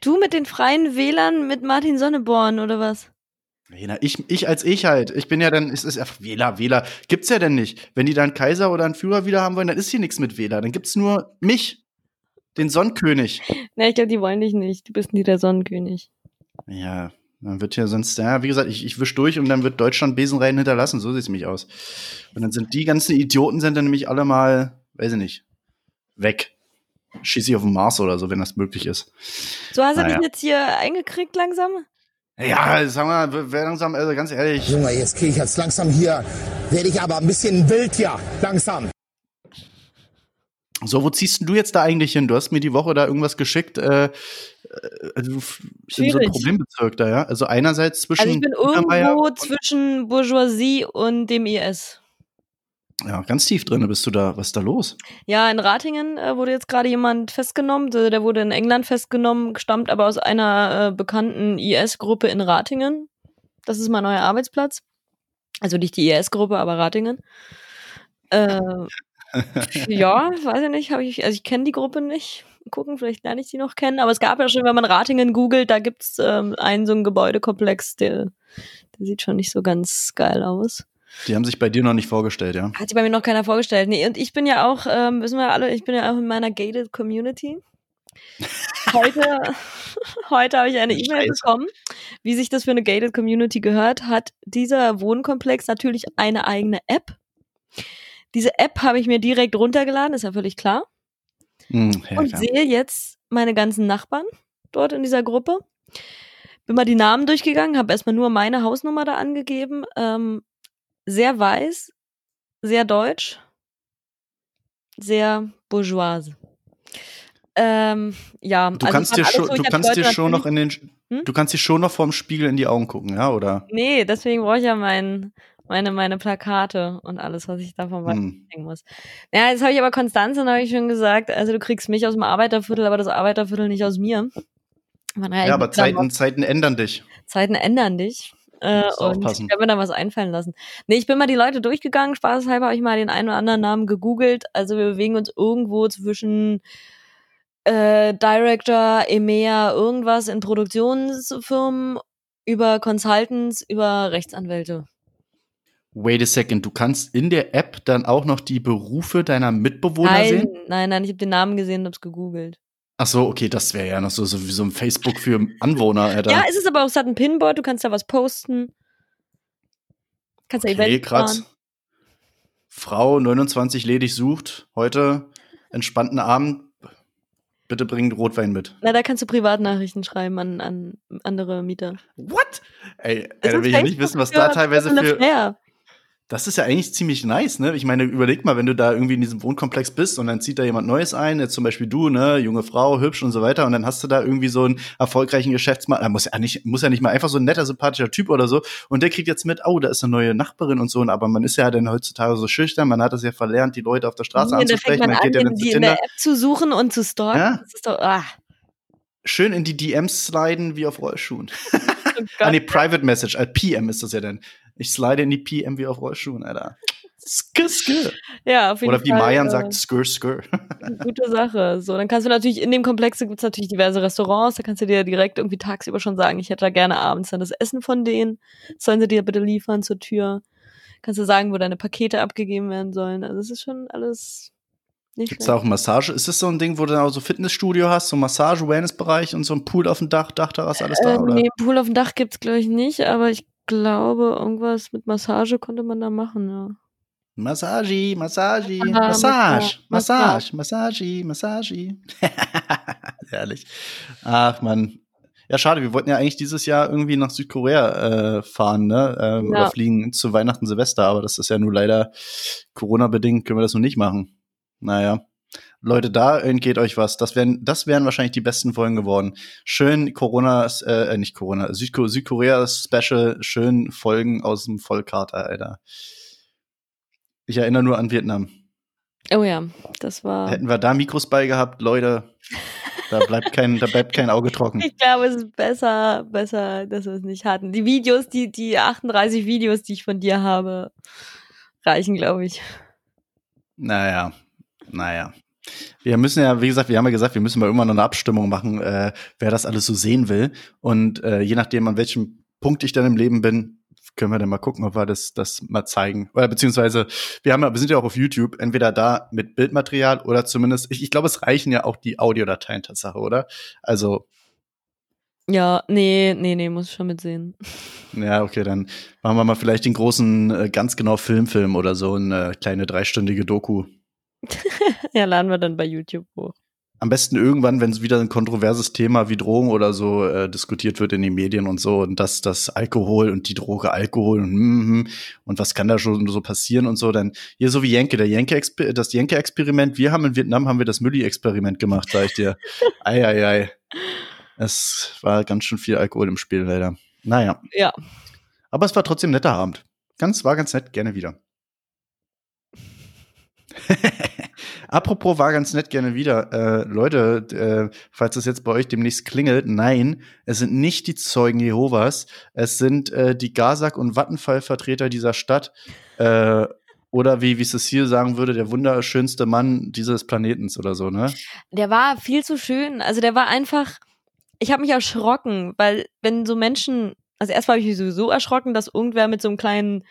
Du mit den freien Wählern mit Martin Sonneborn oder was? Ich, ich als ich halt. Ich bin ja dann, es ist einfach Wähler, Wähler. Gibt's ja denn nicht. Wenn die da einen Kaiser oder einen Führer wieder haben wollen, dann ist hier nichts mit Wähler. Dann gibt's nur mich, den Sonnenkönig. Ne, ich glaube, die wollen dich nicht. Du bist nie der Sonnenkönig. Ja, dann wird hier sonst, ja, wie gesagt, ich, ich wisch durch und dann wird Deutschland Besenreihen hinterlassen. So sieht's nämlich aus. Und dann sind die ganzen Idioten sind dann nämlich alle mal, weiß ich nicht, weg. Schieß ich auf den Mars oder so, wenn das möglich ist. So, hast du Naja. dich jetzt hier eingekriegt langsam? Ja, sag mal, wer langsam, also ganz ehrlich. Junge, jetzt kriege ich jetzt langsam hier, werde ich aber ein bisschen wild ja, langsam. So, wo ziehst denn du jetzt da eigentlich hin? Du hast mir die Woche da irgendwas geschickt, äh, äh, also in so einem Schwierig. Problembezirk da, ja? Also einerseits zwischen Also ich bin irgendwo zwischen Bourgeoisie und dem IS. Ja, ganz tief drin bist du da. Was ist da los? Ja, in Ratingen äh, wurde jetzt gerade jemand festgenommen. Der, der wurde in England festgenommen, stammt aber aus einer äh, bekannten IS-Gruppe in Ratingen. Das ist mein neuer Arbeitsplatz. Also nicht die IS-Gruppe, aber Ratingen. Äh, ja, weiß ich nicht, ich, also ich kenne die Gruppe nicht. Gucken, vielleicht lerne ich die noch kennen. Aber es gab ja schon, wenn man Ratingen googelt, da gibt's ähm, einen so einen Gebäudekomplex, der, der sieht schon nicht so ganz geil aus. Die haben sich bei dir noch nicht vorgestellt, ja? Hat sich bei mir noch keiner vorgestellt. Nee, und ich bin ja auch, ähm, wissen wir alle, ich bin ja auch in meiner gated Community. Heute, heute habe ich eine E-Mail bekommen. Wie sich das für eine gated Community gehört, hat dieser Wohnkomplex natürlich eine eigene App. Diese App habe ich mir direkt runtergeladen, ist ja völlig klar. Hm, ja, und klar. sehe jetzt meine ganzen Nachbarn dort in dieser Gruppe. Bin mal die Namen durchgegangen, habe erstmal nur meine Hausnummer da angegeben. Ähm, sehr weiß, sehr deutsch, sehr bourgeoise. Ähm, ja, Du also kannst dir schon, so, du kannst dir schon noch in den, Hm? du kannst dir schon noch vorm Spiegel in die Augen gucken, ja, oder? Nee, deswegen brauche ich ja mein, meine, meine Plakate und alles, was ich davon weiß. Hm. muss. Ja, jetzt habe ich aber Konstanz und habe ich schon gesagt, also du kriegst mich aus dem Arbeiterviertel, aber das Arbeiterviertel nicht aus mir. Ich Ja, aber Zeiten, Zeiten ändern dich. Zeiten ändern dich. Äh, und aufpassen. ich werde mir da was einfallen lassen. Nee, ich bin mal die Leute durchgegangen. Spaßeshalber habe ich mal den einen oder anderen Namen gegoogelt. Also wir bewegen uns irgendwo zwischen äh, Director, EMEA, irgendwas in Produktionsfirmen, über Consultants, über Rechtsanwälte. Wait a second, du kannst in der App dann auch noch die Berufe deiner Mitbewohner Nein, sehen? nein, nein, ich habe den Namen gesehen und hab's gegoogelt. Ach so, okay, das wäre ja noch so, so wie so ein Facebook für Anwohner, Alter. Ja, es ist aber auch, es hat ein Pinboard, du kannst da was posten. Kannst da okay, Events krass. fahren. Frau 29 ledig sucht, heute entspannten Abend. Bitte bring Rotwein mit. Na, da kannst du Privatnachrichten schreiben an, an andere Mieter. What? Ey, da will ich ja nicht wissen, was da teilweise für. Das ist ja eigentlich ziemlich nice, ne? Ich meine, überleg mal, wenn du da irgendwie in diesem Wohnkomplex bist und dann zieht da jemand Neues ein, jetzt zum Beispiel du, ne, junge Frau, hübsch und so weiter, und dann hast du da irgendwie so einen erfolgreichen Geschäftsmann, er muss ja nicht, muss ja nicht mal einfach so ein netter, sympathischer Typ oder so, und der kriegt jetzt mit, oh, da ist eine neue Nachbarin und so, aber man ist ja dann heutzutage so schüchtern, man hat es ja verlernt, die Leute auf der Straße Nee, da fängt anzusprechen, man man an, geht ja dann in, zu die in Tinder. der App zu suchen und zu stalken. Ja? Das ist doch, ah. Schön in die DMs sliden wie auf Rollschuhen. Oh ah, Gott. nee, Private Message, äh, PM ist das ja dann. Ich slide in die PM wie auf Rollschuhen, Alter. Skr, skr. Ja, auf jeden Oder wie Fall. Mayan äh, sagt, skr, skr. Gute Sache. So, dann kannst du natürlich, in dem Komplex gibt's natürlich diverse Restaurants, da kannst du dir direkt irgendwie tagsüber schon sagen, ich hätte da gerne abends dann das Essen von denen. Sollen sie dir bitte liefern zur Tür? Kannst du sagen, wo deine Pakete abgegeben werden sollen. Also das ist schon alles nicht Gibt's da auch Massage? Ist das so ein Ding, wo du dann auch so Fitnessstudio hast, so Massage, Wellnessbereich und so ein Pool auf dem Dach, Dachterrasse, alles da, Äh, oder? nee, Pool auf dem Dach gibt's glaube ich nicht, aber ich glaube, irgendwas mit Massage konnte man da machen, ja. Massage, Massage, Ah, Massage, Massage. Massage, Massage, Massage. Herrlich. Ach man. Ja, schade, wir wollten ja eigentlich dieses Jahr irgendwie nach Südkorea äh, fahren, ne? Ähm, Ja. Oder fliegen zu Weihnachten, Silvester, aber das ist ja nur leider Corona-bedingt, können wir das noch nicht machen. Naja. Leute, da entgeht euch was. Das wären, das wären wahrscheinlich die besten Folgen geworden. Schön Corona, äh, nicht Corona, Südko Südkorea-Special, schön Folgen aus dem Vollkater, Alter. Ich erinnere nur an Vietnam. Oh ja, das war. Hätten wir da Mikros bei gehabt, Leute, da bleibt kein, da bleibt kein Auge trocken. Ich glaube, es ist besser, besser, dass wir es nicht hatten. Die Videos, die, die 38 Videos, die ich von dir habe, reichen, glaube ich. Naja, naja. Wir müssen ja, wie gesagt, wir haben ja gesagt, wir müssen mal irgendwann noch eine Abstimmung machen, äh, wer das alles so sehen will. Und äh, je nachdem, an welchem Punkt ich dann im Leben bin, können wir dann mal gucken, ob wir das, das mal zeigen. Oder beziehungsweise, wir haben ja, wir sind ja auch auf YouTube, entweder da mit Bildmaterial oder zumindest, ich, ich glaube, es reichen ja auch die Audiodateien Tatsache, oder? Also, Ja, nee, nee, nee, muss ich schon mitsehen. ja, okay, dann machen wir mal vielleicht den großen, äh, ganz genau Filmfilm oder so, eine kleine dreistündige Doku. ja, laden wir dann bei YouTube hoch. Am besten irgendwann, wenn es wieder ein kontroverses Thema wie Drogen oder so äh, diskutiert wird in den Medien und so und dass das Alkohol und die Droge Alkohol und mm, und was kann da schon so passieren und so, dann hier so wie Jenke, der Jenke das Jenke Experiment, wir haben in Vietnam haben wir das Mülli Experiment gemacht, sag ich dir. ei ei ei. Es war ganz schön viel Alkohol im Spiel leider. Naja, Ja. aber es war trotzdem ein netter Abend. Ganz war ganz nett, gerne wieder. Apropos war ganz nett, gerne wieder. Äh, Leute, äh, falls es jetzt bei euch demnächst klingelt, nein, es sind nicht die Zeugen Jehovas, es sind äh, die Gazak- und Vattenfall-Vertreter dieser Stadt. Äh, oder wie, wie Cecile sagen würde, der wunderschönste Mann dieses Planetens oder so, ne? Der war viel zu schön. Also der war einfach, ich habe mich erschrocken, weil wenn so Menschen, also erstmal habe ich mich sowieso erschrocken, dass irgendwer mit so einem kleinen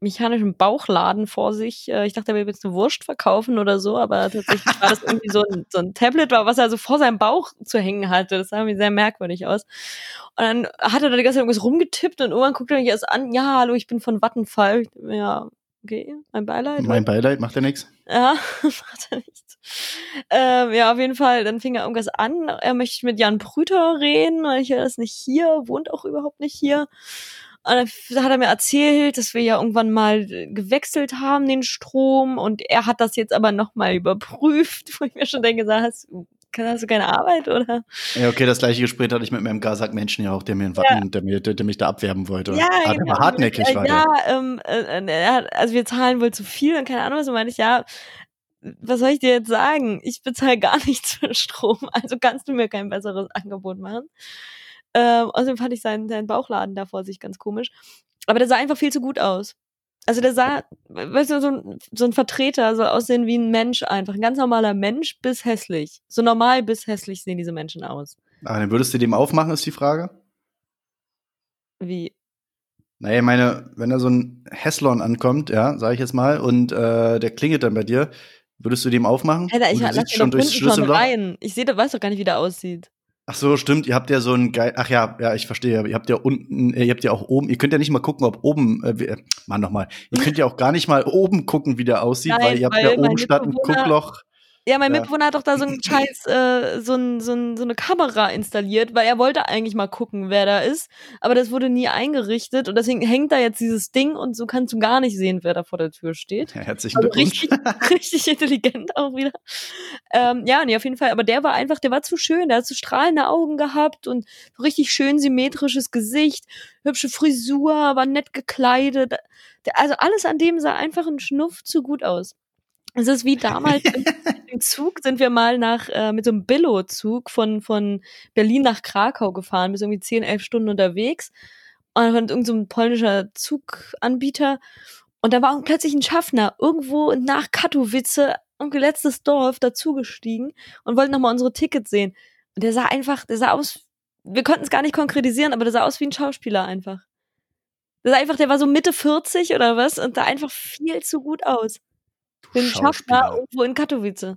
mechanischen Bauchladen vor sich, äh, ich dachte, er will jetzt eine Wurst verkaufen oder so, aber tatsächlich war das irgendwie so ein, so ein Tablet, war, was er so vor seinem Bauch zu hängen hatte. Das sah irgendwie sehr merkwürdig aus. Und dann hat er da die ganze Zeit irgendwas rumgetippt und irgendwann guckt er mich erst an, ja, hallo, ich bin von Vattenfall. Ja, okay, mein Beileid. Mein Beileid macht ja nichts. Ja, macht er nicht. Ähm, ja, auf jeden Fall, dann fing er irgendwas an. Er möchte mit Jan Brüter reden, weil ich er ist nicht hier, wohnt auch überhaupt nicht hier. Und dann hat er mir erzählt, dass wir ja irgendwann mal gewechselt haben, den Strom. Und er hat das jetzt aber nochmal überprüft, wo ich mir schon denke, hast, hast du keine Arbeit, oder? Ja, okay, das gleiche Gespräch hatte ich mit meinem Gazak-Menschen ja auch, der mir in Watten, der, mir, der, der mich da abwerben wollte. Ja, der war hartnäckig, äh, war ja, der. ähm, äh, hat- also wir zahlen wohl zu viel und keine Ahnung was. Und meine ich, ja, was soll ich dir jetzt sagen? Ich bezahle gar nichts für Strom, also kannst du mir kein besseres Angebot machen. Ähm, außerdem fand ich seinen, seinen Bauchladen da vor sich ganz komisch. Aber der sah einfach viel zu gut aus. Also der sah, weißt du, so ein, so ein Vertreter soll aussehen wie ein Mensch einfach. Ein ganz normaler Mensch bis hässlich. So normal bis hässlich sehen diese Menschen aus. Aber dann würdest du dem aufmachen, ist die Frage? Wie? Naja, ich meine, wenn da so ein Hässlon ankommt, ja, sag ich jetzt mal, und äh, der klingelt dann bei dir, würdest du dem aufmachen? Alter, ich Und du lass siehst den doch durchs schon Schlüsselloch? rein. Ich sehe, weiß doch gar nicht, wie der aussieht. Ach so, stimmt. Ihr habt ja so ein geil. Ach ja, ja, ich verstehe. Ihr habt ja unten, ihr habt ja auch oben. Ihr könnt ja nicht mal gucken, ob oben. Äh, äh, Mann, noch mal. Ihr könnt ja auch gar nicht mal oben gucken, wie der aussieht, Nein, weil ihr habt ja oben statt ein Guckloch. Ja, mein Ja. Mitbewohner hat doch da so einen Scheiß, äh, so, ein, so, ein, so eine Kamera installiert, weil er wollte eigentlich mal gucken, wer da ist, aber das wurde nie eingerichtet und deswegen hängt da jetzt dieses Ding und so kannst du gar nicht sehen, wer da vor der Tür steht. Ja, herzlichen Also Glückwunsch. richtig, richtig intelligent auch wieder. Ähm, ja, nee, auf jeden Fall. Aber der war einfach, der war zu schön. Der hat so strahlende Augen gehabt und richtig schön symmetrisches Gesicht, hübsche Frisur, war nett gekleidet. Also alles an dem sah einfach ein Schnuff zu gut aus. Es ist wie damals im, im Zug sind wir mal nach äh, mit so einem Billo-Zug von von Berlin nach Krakau gefahren, bis irgendwie 10, 11 Stunden unterwegs. Und dann irgend so ein polnischer Zuganbieter und da war plötzlich ein Schaffner irgendwo nach Katowice, irgendwie letztes Dorf, dazugestiegen und wollte nochmal unsere Tickets sehen. Und der sah einfach, der sah aus, wir konnten es gar nicht konkretisieren, aber der sah aus wie ein Schauspieler einfach. Der sah einfach, der war so Mitte 40 oder was und sah einfach viel zu gut aus. Einen Schaffner Schauspieler. irgendwo in Katowice.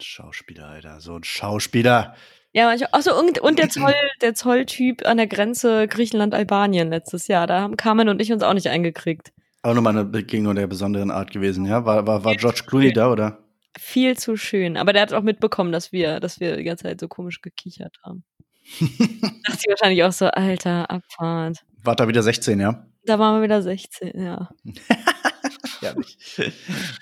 Schauspieler, Alter. So ein Schauspieler. Ja, manchmal, ach so, und, und der Zoll, der Zolltyp an der Grenze Griechenland-Albanien letztes Jahr. Da haben Carmen und ich uns auch nicht eingekriegt. Auch nochmal eine Begegnung der besonderen Art gewesen, ja? War, war, war George Clooney da, oder? Viel zu schön. Aber der hat auch mitbekommen, dass wir, dass wir die ganze Zeit so komisch gekichert haben. Dachte ich wahrscheinlich auch so, alter, Abfahrt. War da wieder 16, ja? Da waren wir wieder 16, ja. Herrlich.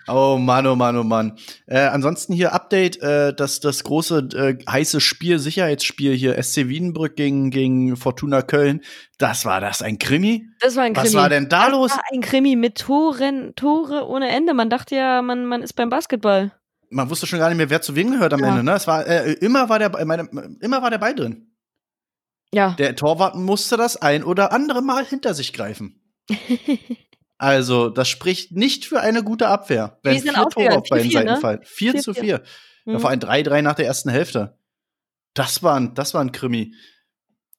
oh Mann, oh Mann, oh Mann. Äh, ansonsten hier Update, äh, das, das große äh, heiße Spiel, Sicherheitsspiel hier, SC Wiedenbrück gegen, gegen Fortuna Köln. Das war das ein Krimi? Das war ein Krimi. Was war denn da los? Das war ein Krimi mit Toren, Tore ohne Ende. Man dachte ja, man, man ist beim Basketball. Man wusste schon gar nicht mehr, wer zu wem gehört am Ja. Ende, ne? Es war, äh, immer war der, meine, immer war der Ball drin. Ja. Der Torwart musste das ein oder andere Mal hinter sich greifen. Also, das spricht nicht für eine gute Abwehr, wenn vier Tore auf beiden 4-4, Seiten ne? fallen. 4 4-4. zu 4. Ja, Mhm. vor allem 3-3 nach der ersten Hälfte. Das war ein, das war ein Krimi.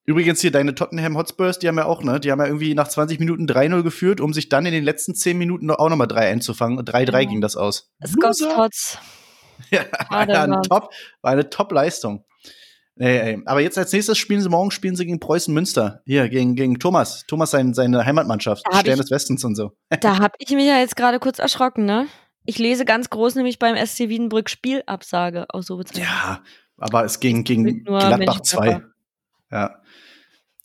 Übrigens hier deine Tottenham Hotspurs, die haben ja auch, ne? Die haben ja irgendwie nach 20 Minuten 3-0 geführt, um sich dann in den letzten 10 Minuten auch nochmal 3 einzufangen. 3-3 Ja. ging das aus. Scott Loser. Tots. Ja, war, war's. Top, war eine Top-Leistung. Ey, ey. Aber jetzt als nächstes spielen sie morgen, spielen sie gegen Preußen Münster. Hier, gegen, gegen Thomas. Thomas, sein, seine Heimatmannschaft. Stern des Westens und so. Da hab ich mich ja jetzt gerade kurz erschrocken, ne? Ich lese ganz groß nämlich beim SC Wiedenbrück Spielabsage Ausrufezeichen. Ja, aber es ging gegen Gladbach 2. Mönchengladbach. Ja.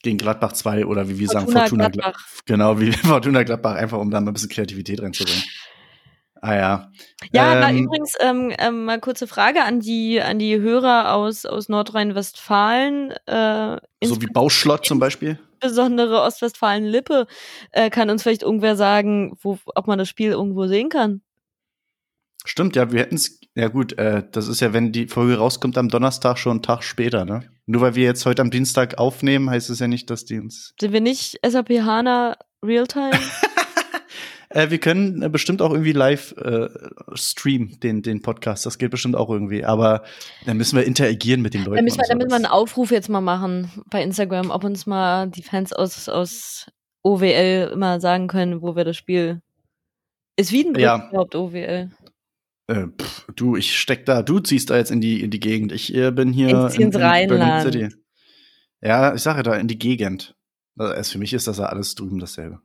Gegen Gladbach 2 oder wie wir sagen, Fortuna Fortuna Gladbach. Gladbach. Genau, wie Fortuna Gladbach, einfach um da mal ein bisschen Kreativität reinzubringen. Ah ja. Ja, na, Ähm, übrigens, ähm, ähm, mal kurze Frage an die, an die Hörer aus, aus Nordrhein-Westfalen. Äh, So wie Bauschlott zum Beispiel. insbesondere Ostwestfalen-Lippe. Äh, kann uns vielleicht irgendwer sagen, wo, ob man das Spiel irgendwo sehen kann? Stimmt, ja, wir hätten es. Ja gut, äh, das ist ja, wenn die Folge rauskommt am Donnerstag schon einen Tag später, ne? Nur weil wir jetzt heute am Dienstag aufnehmen, heißt es ja nicht, dass die uns. Sind wir nicht SAP HANA Realtime? Äh, wir können äh, bestimmt auch irgendwie live äh, streamen, den, den Podcast. Das geht bestimmt auch irgendwie. Aber dann müssen wir interagieren mit den Leuten. Da müssen wir, und da müssen wir einen. Aufruf jetzt mal machen bei Instagram, ob uns mal die Fans aus, aus OWL immer sagen können, wo wir das Spiel. Ist Wiedenbrück Ja. überhaupt OWL? Äh, pff, du, ich steck da, du ziehst da jetzt in die, in die Gegend. Ich äh, bin hier Ich zieh ins Rheinland. Ja, ich sage da, in die Gegend. Also, für mich ist das ja alles drüben dasselbe.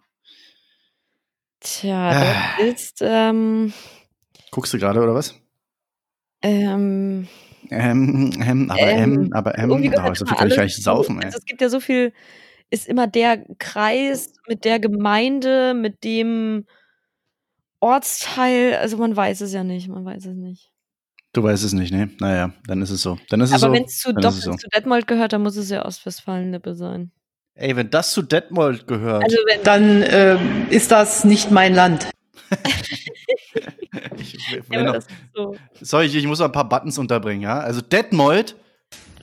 Tja, das ist, ähm, Guckst du gerade, oder was? ähm, Ähm, ähm, aber Ähm, ähm, aber ähm, irgendwie oh, so viel kann ich gar nicht saufen, ey. Also es gibt ja so viel, ist immer der Kreis mit der Gemeinde, mit dem Ortsteil, also man weiß es ja nicht, man weiß es nicht. Du weißt es nicht, ne? Naja, dann ist es so. Dann ist es Aber so. wenn es zu, doch, so. zu Detmold gehört, dann muss es ja Ostwestfalen-Lippe sein. Ey, wenn das zu Detmold gehört. Also wenn Dann ähm, ist das nicht mein Land. ich, ja, noch, so. sorry, ich, ich muss noch ein paar Buttons unterbringen, ja? Also Detmold,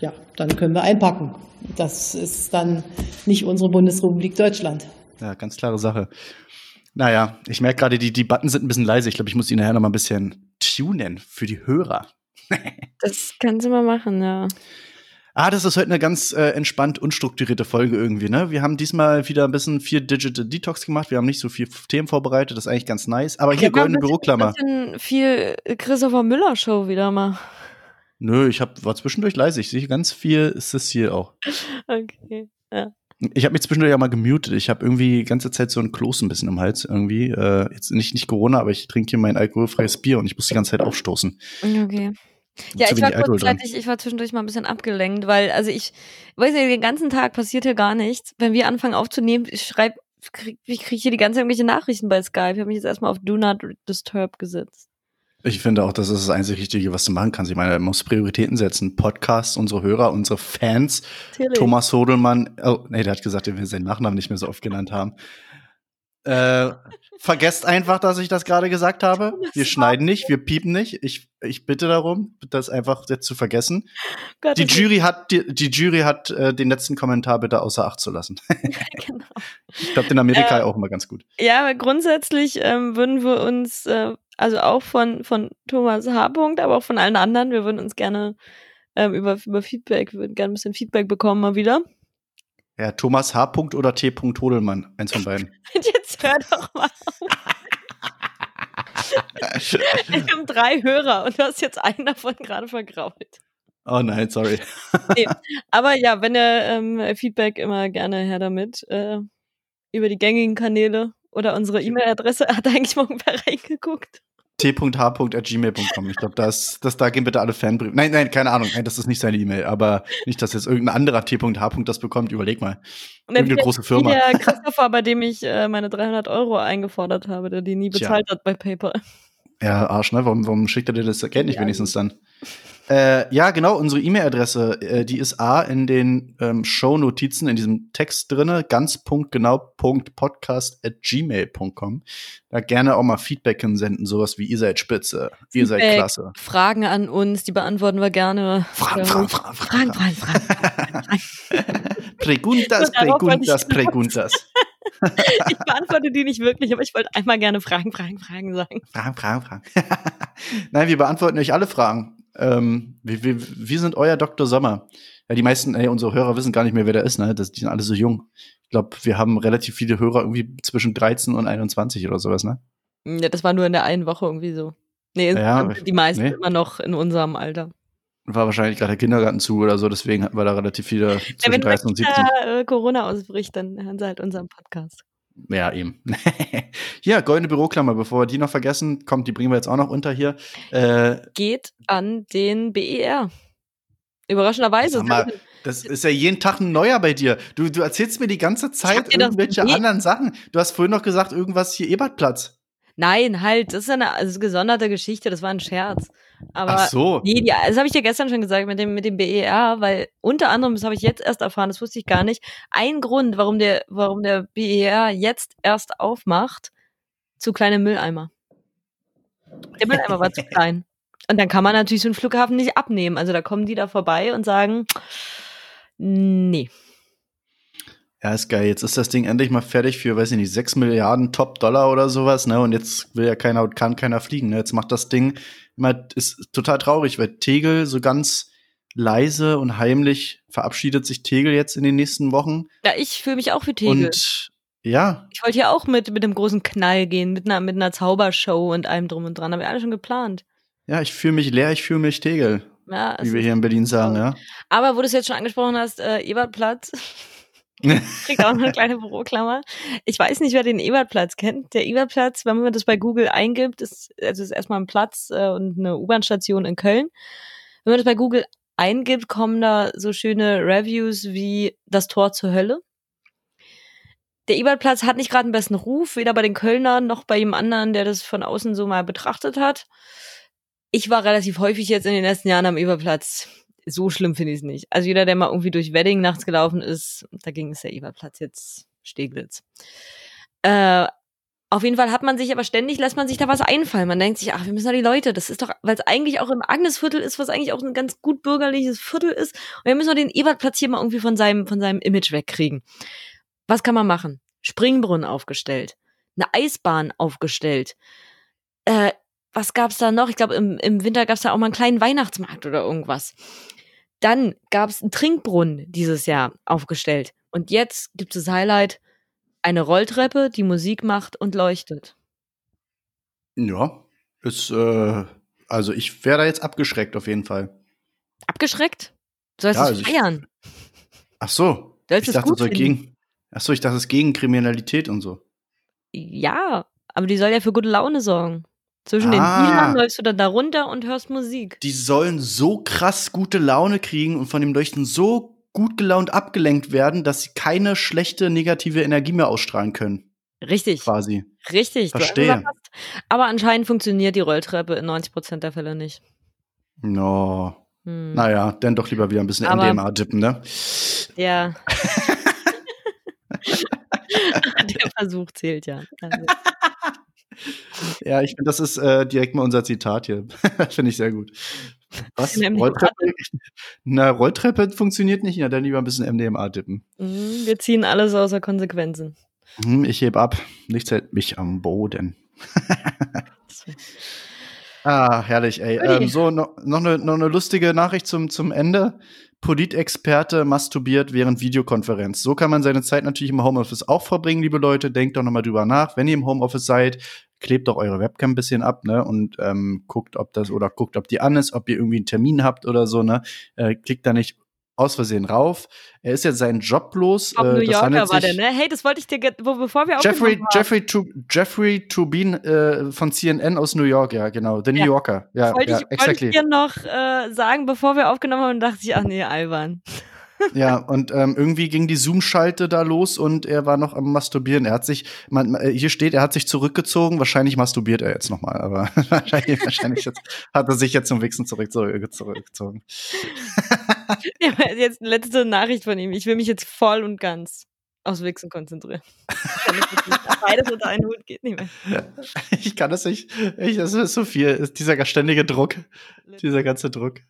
Ja, dann können wir einpacken. Das ist dann nicht unsere Bundesrepublik Deutschland. ja, ganz klare Sache. Naja, ich merke gerade, die, die Buttons sind ein bisschen leise. Ich glaube, ich muss die nachher noch mal ein bisschen tunen für die Hörer. Das kannst du mal machen, ja. Ah, das ist heute eine ganz äh, entspannt unstrukturierte Folge irgendwie, ne? Wir haben diesmal wieder ein bisschen viel Digital Detox gemacht. Wir haben nicht so viel Themen vorbereitet. Das ist eigentlich ganz nice. Aber hier, Ja, mal ein goldene bisschen- Büroklammer. bisschen viel Christopher Müller Show wieder mal. Nö, ich hab, war zwischendurch leise. Ich sehe ganz viel ist das hier auch. Okay. Ja. Ich habe mich zwischendurch auch mal gemutet. Ich habe irgendwie die ganze Zeit so ein Kloß ein bisschen im Hals irgendwie. Äh, jetzt nicht, nicht Corona, aber ich trinke hier mein alkoholfreies Bier und ich muss die ganze Zeit aufstoßen. Okay. Ja, ich war kurzzeitig, ich war zwischendurch mal ein bisschen abgelenkt, weil, also ich weiß nicht, den ganzen Tag passiert hier gar nichts. Wenn wir anfangen aufzunehmen, ich schreibe, krieg, ich kriege hier die ganze Zeit irgendwelche Nachrichten bei Skype. Ich habe mich jetzt erstmal auf Do Not Disturb gesetzt. Ich finde auch, das ist das einzig Richtige, was du machen kannst. Ich meine, man muss Prioritäten setzen. Podcasts, unsere Hörer, unsere Fans. Natürlich. Thomas Hodelmann, oh, nee, der hat gesagt, er will seinen Nachnamen nicht mehr so oft genannt haben. Äh, vergesst einfach, dass ich das gerade gesagt habe. Wir schneiden nicht, wir piepen nicht. Ich, ich bitte darum, das einfach jetzt zu vergessen. Gott, Die Jury hat, die, die Jury hat äh, den letzten Kommentar bitte außer Acht zu lassen. genau. Ich glaube, in Amerika Äh, auch immer ganz gut. Ja, aber grundsätzlich ähm, würden wir uns, äh, also auch von, von Thomas H. Punkt, aber auch von allen anderen, wir würden uns gerne ähm, über, über Feedback, wir würden gerne ein bisschen Feedback bekommen mal wieder. Ja, Thomas H. oder T. Hodelmann, eins von beiden. Jetzt hör doch mal auf. Wir haben drei Hörer und du hast jetzt einen davon gerade vergrault. oh nein, sorry. Aber ja, wenn ihr ähm, Feedback immer gerne her damit. Äh, über die gängigen Kanäle oder unsere E-Mail-Adresse. Hat eigentlich mal irgendwer reingeguckt? t.h.gmail.com. Ich glaube, das, das, da gehen bitte alle Fanbriefe. Nein, nein, keine Ahnung. Nein, das ist nicht seine E-Mail. Aber nicht, dass jetzt irgendein anderer T.H. das bekommt. Überleg mal. Und Irgendeine große Firma. der Christopher, bei dem ich äh, meine 300 Euro eingefordert habe, der die nie Tja. bezahlt hat bei PayPal. Ja, Arsch, ne? Warum, warum schickt er dir das Geld nicht Ja, wenigstens dann? Äh, ja, genau, unsere E-Mail-Adresse, äh, die ist A in den ähm, Show-Notizen, in diesem Text drinne, ganz punktgenau Punkt podcast at gmail.com. Da gerne auch mal Feedback hinsenden, sowas wie ihr seid spitze, ihr seid Feedback. klasse. Fragen an uns, die beantworten wir gerne. Fragen, Fragen, ruhig. Fragen, Fragen, Fragen, Fragen. Preguntas, preguntas, preguntas. Ich beantworte die nicht wirklich, aber ich wollte einmal gerne Fragen, Fragen, Fragen sagen. Fragen, Fragen, Fragen. Nein, wir beantworten euch alle Fragen. Ähm, wir, wir, wir sind euer Dr. Sommer. Ja, die meisten, ey, unsere Hörer wissen gar nicht mehr, wer der ist, ne? Das, die sind alle so jung. Ich glaube, wir haben relativ viele Hörer irgendwie zwischen 13 und 21 oder sowas, ne? Ja, das war nur in der einen Woche irgendwie so. Nee, Ja, die meisten nee. immer noch in unserem Alter. War wahrscheinlich gerade der Kindergarten zu oder so, deswegen hatten wir da relativ viele Ja, zwischen wenn 13 und 17. äh, Corona ausbricht, dann hören sie halt unseren Podcast. Ja, eben. hier, goldene Büroklammer, bevor wir die noch vergessen, kommt, die bringen wir jetzt auch noch unter hier. Äh, Geht an den BER. Überraschenderweise. Mal, das ist ja jeden Tag ein neuer bei dir. Du, du erzählst mir die ganze Zeit irgendwelche anderen Sachen. Du hast vorhin noch gesagt, irgendwas hier Ebertplatz. Nein, halt, das ist eine also gesonderte Geschichte, das war ein Scherz. Aber Ach so. nee, die, das habe ich dir gestern schon gesagt mit dem, mit dem BER, weil unter anderem, das habe ich jetzt erst erfahren, das wusste ich gar nicht, ein Grund, warum der, warum der BER jetzt erst aufmacht, zu kleine Mülleimer. Der Mülleimer war zu klein. Und dann kann man natürlich so einen Flughafen nicht abnehmen. Also da kommen die da vorbei und sagen, nee. Ja, ist geil. Jetzt ist das Ding endlich mal fertig für, weiß ich nicht, 6 Milliarden Top-Dollar oder sowas, ne? Und jetzt will ja keiner, kann keiner fliegen, ne? Jetzt macht das Ding immer, ist total traurig, weil Tegel so ganz leise und heimlich verabschiedet sich Tegel jetzt in den nächsten Wochen. Ja, ich fühle mich auch für Tegel. Und ja, Ich wollte ja auch mit, mit dem großen Knall gehen, mit einer, mit einer Zaubershow und allem drum und dran. Haben wir alle schon geplant. ja, ich fühle mich leer, ich fühle mich Tegel, Ja, wie wir hier in Berlin sagen, ja. Aber wo du es jetzt schon angesprochen hast, äh, Ebertplatz, kriegt auch noch eine kleine Büroklammer. Ich weiß nicht, wer den Ebertplatz kennt. Der Ebertplatz, wenn man das bei Google eingibt, ist, also ist erstmal ein Platz äh, und eine U-Bahn-Station in Köln. Wenn man das bei Google eingibt, kommen da so schöne Reviews wie das Tor zur Hölle. Der Ebertplatz hat nicht gerade einen besten Ruf, weder bei den Kölnern noch bei jemand anderen, der das von außen so mal betrachtet hat. Ich war relativ häufig jetzt in den letzten Jahren am Eberplatz. So schlimm finde ich es nicht. Also jeder, der mal irgendwie durch Wedding nachts gelaufen ist, dagegen ist der Eberplatz jetzt Steglitz. Äh, auf jeden Fall hat man sich aber ständig, lässt man sich da was einfallen. Man denkt sich, ach, wir müssen doch die Leute, das ist doch, weil es eigentlich auch im Agnesviertel ist, was eigentlich auch ein ganz gut bürgerliches Viertel ist. Und wir müssen doch den Ebertplatz hier mal irgendwie von seinem, von seinem Image wegkriegen. Was kann man machen? Springbrunnen aufgestellt, eine Eisbahn aufgestellt. Äh, was gab's da noch? Ich glaube, im, im Winter gab's da auch mal einen kleinen Weihnachtsmarkt oder irgendwas. Dann gab's einen Trinkbrunnen dieses Jahr aufgestellt. Und jetzt gibt es das Highlight, eine Rolltreppe, die Musik macht und leuchtet. Ja, ist, äh, also ich wäre da jetzt abgeschreckt auf jeden Fall. Abgeschreckt? Du sollst Ja, es also ich- feiern. Ach so. Du sollst Ich es dachte, gut das soll gegen, ach so, ich dachte, es ist gegen Kriminalität und so. Ja, aber die soll ja für gute Laune sorgen. Zwischen den Ah. Dealern läufst du dann da runter und hörst Musik. Die sollen so krass gute Laune kriegen und von dem Leuchten so gut gelaunt abgelenkt werden, dass sie keine schlechte negative Energie mehr ausstrahlen können, Richtig, quasi. richtig. Verstehe. Aber anscheinend funktioniert die Rolltreppe in 90% der Fälle nicht. No. Hm. Naja, dann doch lieber wieder ein bisschen Aber- MDMA dippen, ne? Ja. der Versuch zählt ja. Also, Ja, ich finde, das ist äh, direkt mal unser Zitat hier. finde ich sehr gut. Was? Rolltreppe? Na, Rolltreppe funktioniert nicht. Ja, dann lieber ein bisschen MDMA dippen. mm, wir ziehen alles außer Konsequenzen. Hm, ich heb ab. Nichts hält mich am Boden. Ah, herrlich, ey. Ähm, so, no, noch eine noch ne lustige Nachricht zum, zum Ende. Politexperte masturbiert während Videokonferenz. So kann man seine Zeit natürlich im Homeoffice auch verbringen, liebe Leute. Denkt doch nochmal drüber nach. Wenn ihr im Homeoffice seid, klebt doch eure Webcam ein bisschen ab, ne? Und ähm, guckt, ob das oder guckt, ob die an ist, ob ihr irgendwie einen Termin habt oder so, ne? Äh, klickt da nicht aus Versehen rauf. Er ist jetzt seinen Job los. Äh, New Yorker war der, ne? Hey, das wollte ich dir, wo, bevor wir Jeffrey, aufgenommen haben. Jeffrey, tu Jeffrey Tubin äh, von CNN aus New York, ja, genau. The New Ja. Yorker. Ja, wollte, ja ich, wollte exactly. ich dir noch äh, sagen, bevor wir aufgenommen haben, dachte ich, ach nee, albern. Ja, und ähm, irgendwie ging die Zoom-Schalte da los und er war noch am Masturbieren. Er hat sich, man, äh, hier steht, er hat sich zurückgezogen. Wahrscheinlich masturbiert er jetzt nochmal, aber wahrscheinlich, wahrscheinlich jetzt, hat er sich jetzt zum Wichsen zurück, zurück, zurückgezogen. Ja, jetzt eine letzte Nachricht von ihm. Ich will mich jetzt voll und ganz aufs Wichsen konzentrieren. Beides unter einen Hut geht nicht mehr. Ich kann das nicht. Ich, das ist so viel. Ist dieser ständige Druck. Dieser ganze Druck.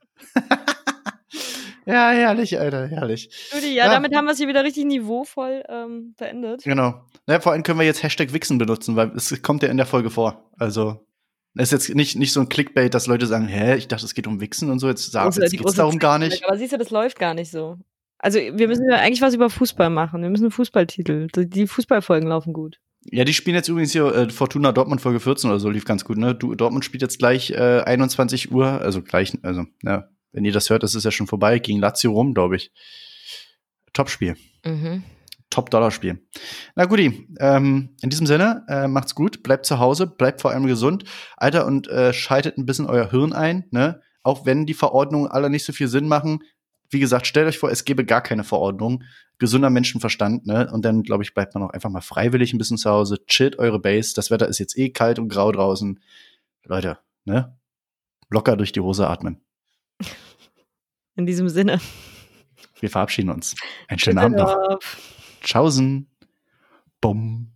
Ja, herrlich, Alter, herrlich. Judy, ja, Ja. damit haben wir es hier wieder richtig niveauvoll ähm, beendet. Genau. Ja, vor allem können wir jetzt Hashtag Wichsen benutzen, weil es kommt ja in der Folge vor. Also, Das ist jetzt nicht, nicht so ein Clickbait, dass Leute sagen, hä, ich dachte, es geht um Wichsen und so. Jetzt, sagen, Große- jetzt geht's darum gar nicht. Aber siehst du, das läuft gar nicht so. Also wir müssen ja eigentlich was über Fußball machen. Wir müssen einen Fußballtitel. Die die Fußballfolgen laufen gut. Ja, die spielen jetzt übrigens hier äh, Fortuna Dortmund Folge 14 oder so, lief ganz gut, ne? Du, Dortmund spielt jetzt gleich äh, 21 Uhr, also gleich, also, ja, wenn ihr das hört, ist es ja schon vorbei, gegen Lazio rum, glaube ich. Top-Spiel. Mhm. Top-Dollar-Spiel. Na guti, ähm, in diesem Sinne, äh, macht's gut, bleibt zu Hause, bleibt vor allem gesund, Alter, und äh, schaltet ein bisschen euer Hirn ein, ne? Auch wenn die Verordnungen alle nicht so viel Sinn machen. Wie gesagt, stellt euch vor, es gäbe gar keine Verordnung. Gesunder Menschenverstand, ne? Und dann, glaube ich, bleibt man auch einfach mal freiwillig ein bisschen zu Hause, chillt eure Base. Das Wetter ist jetzt eh kalt und grau draußen. Leute, ne? Locker durch die Hose atmen. In diesem Sinne. Wir verabschieden uns. Einen schönen Abend noch. Tschaußen. Bumm.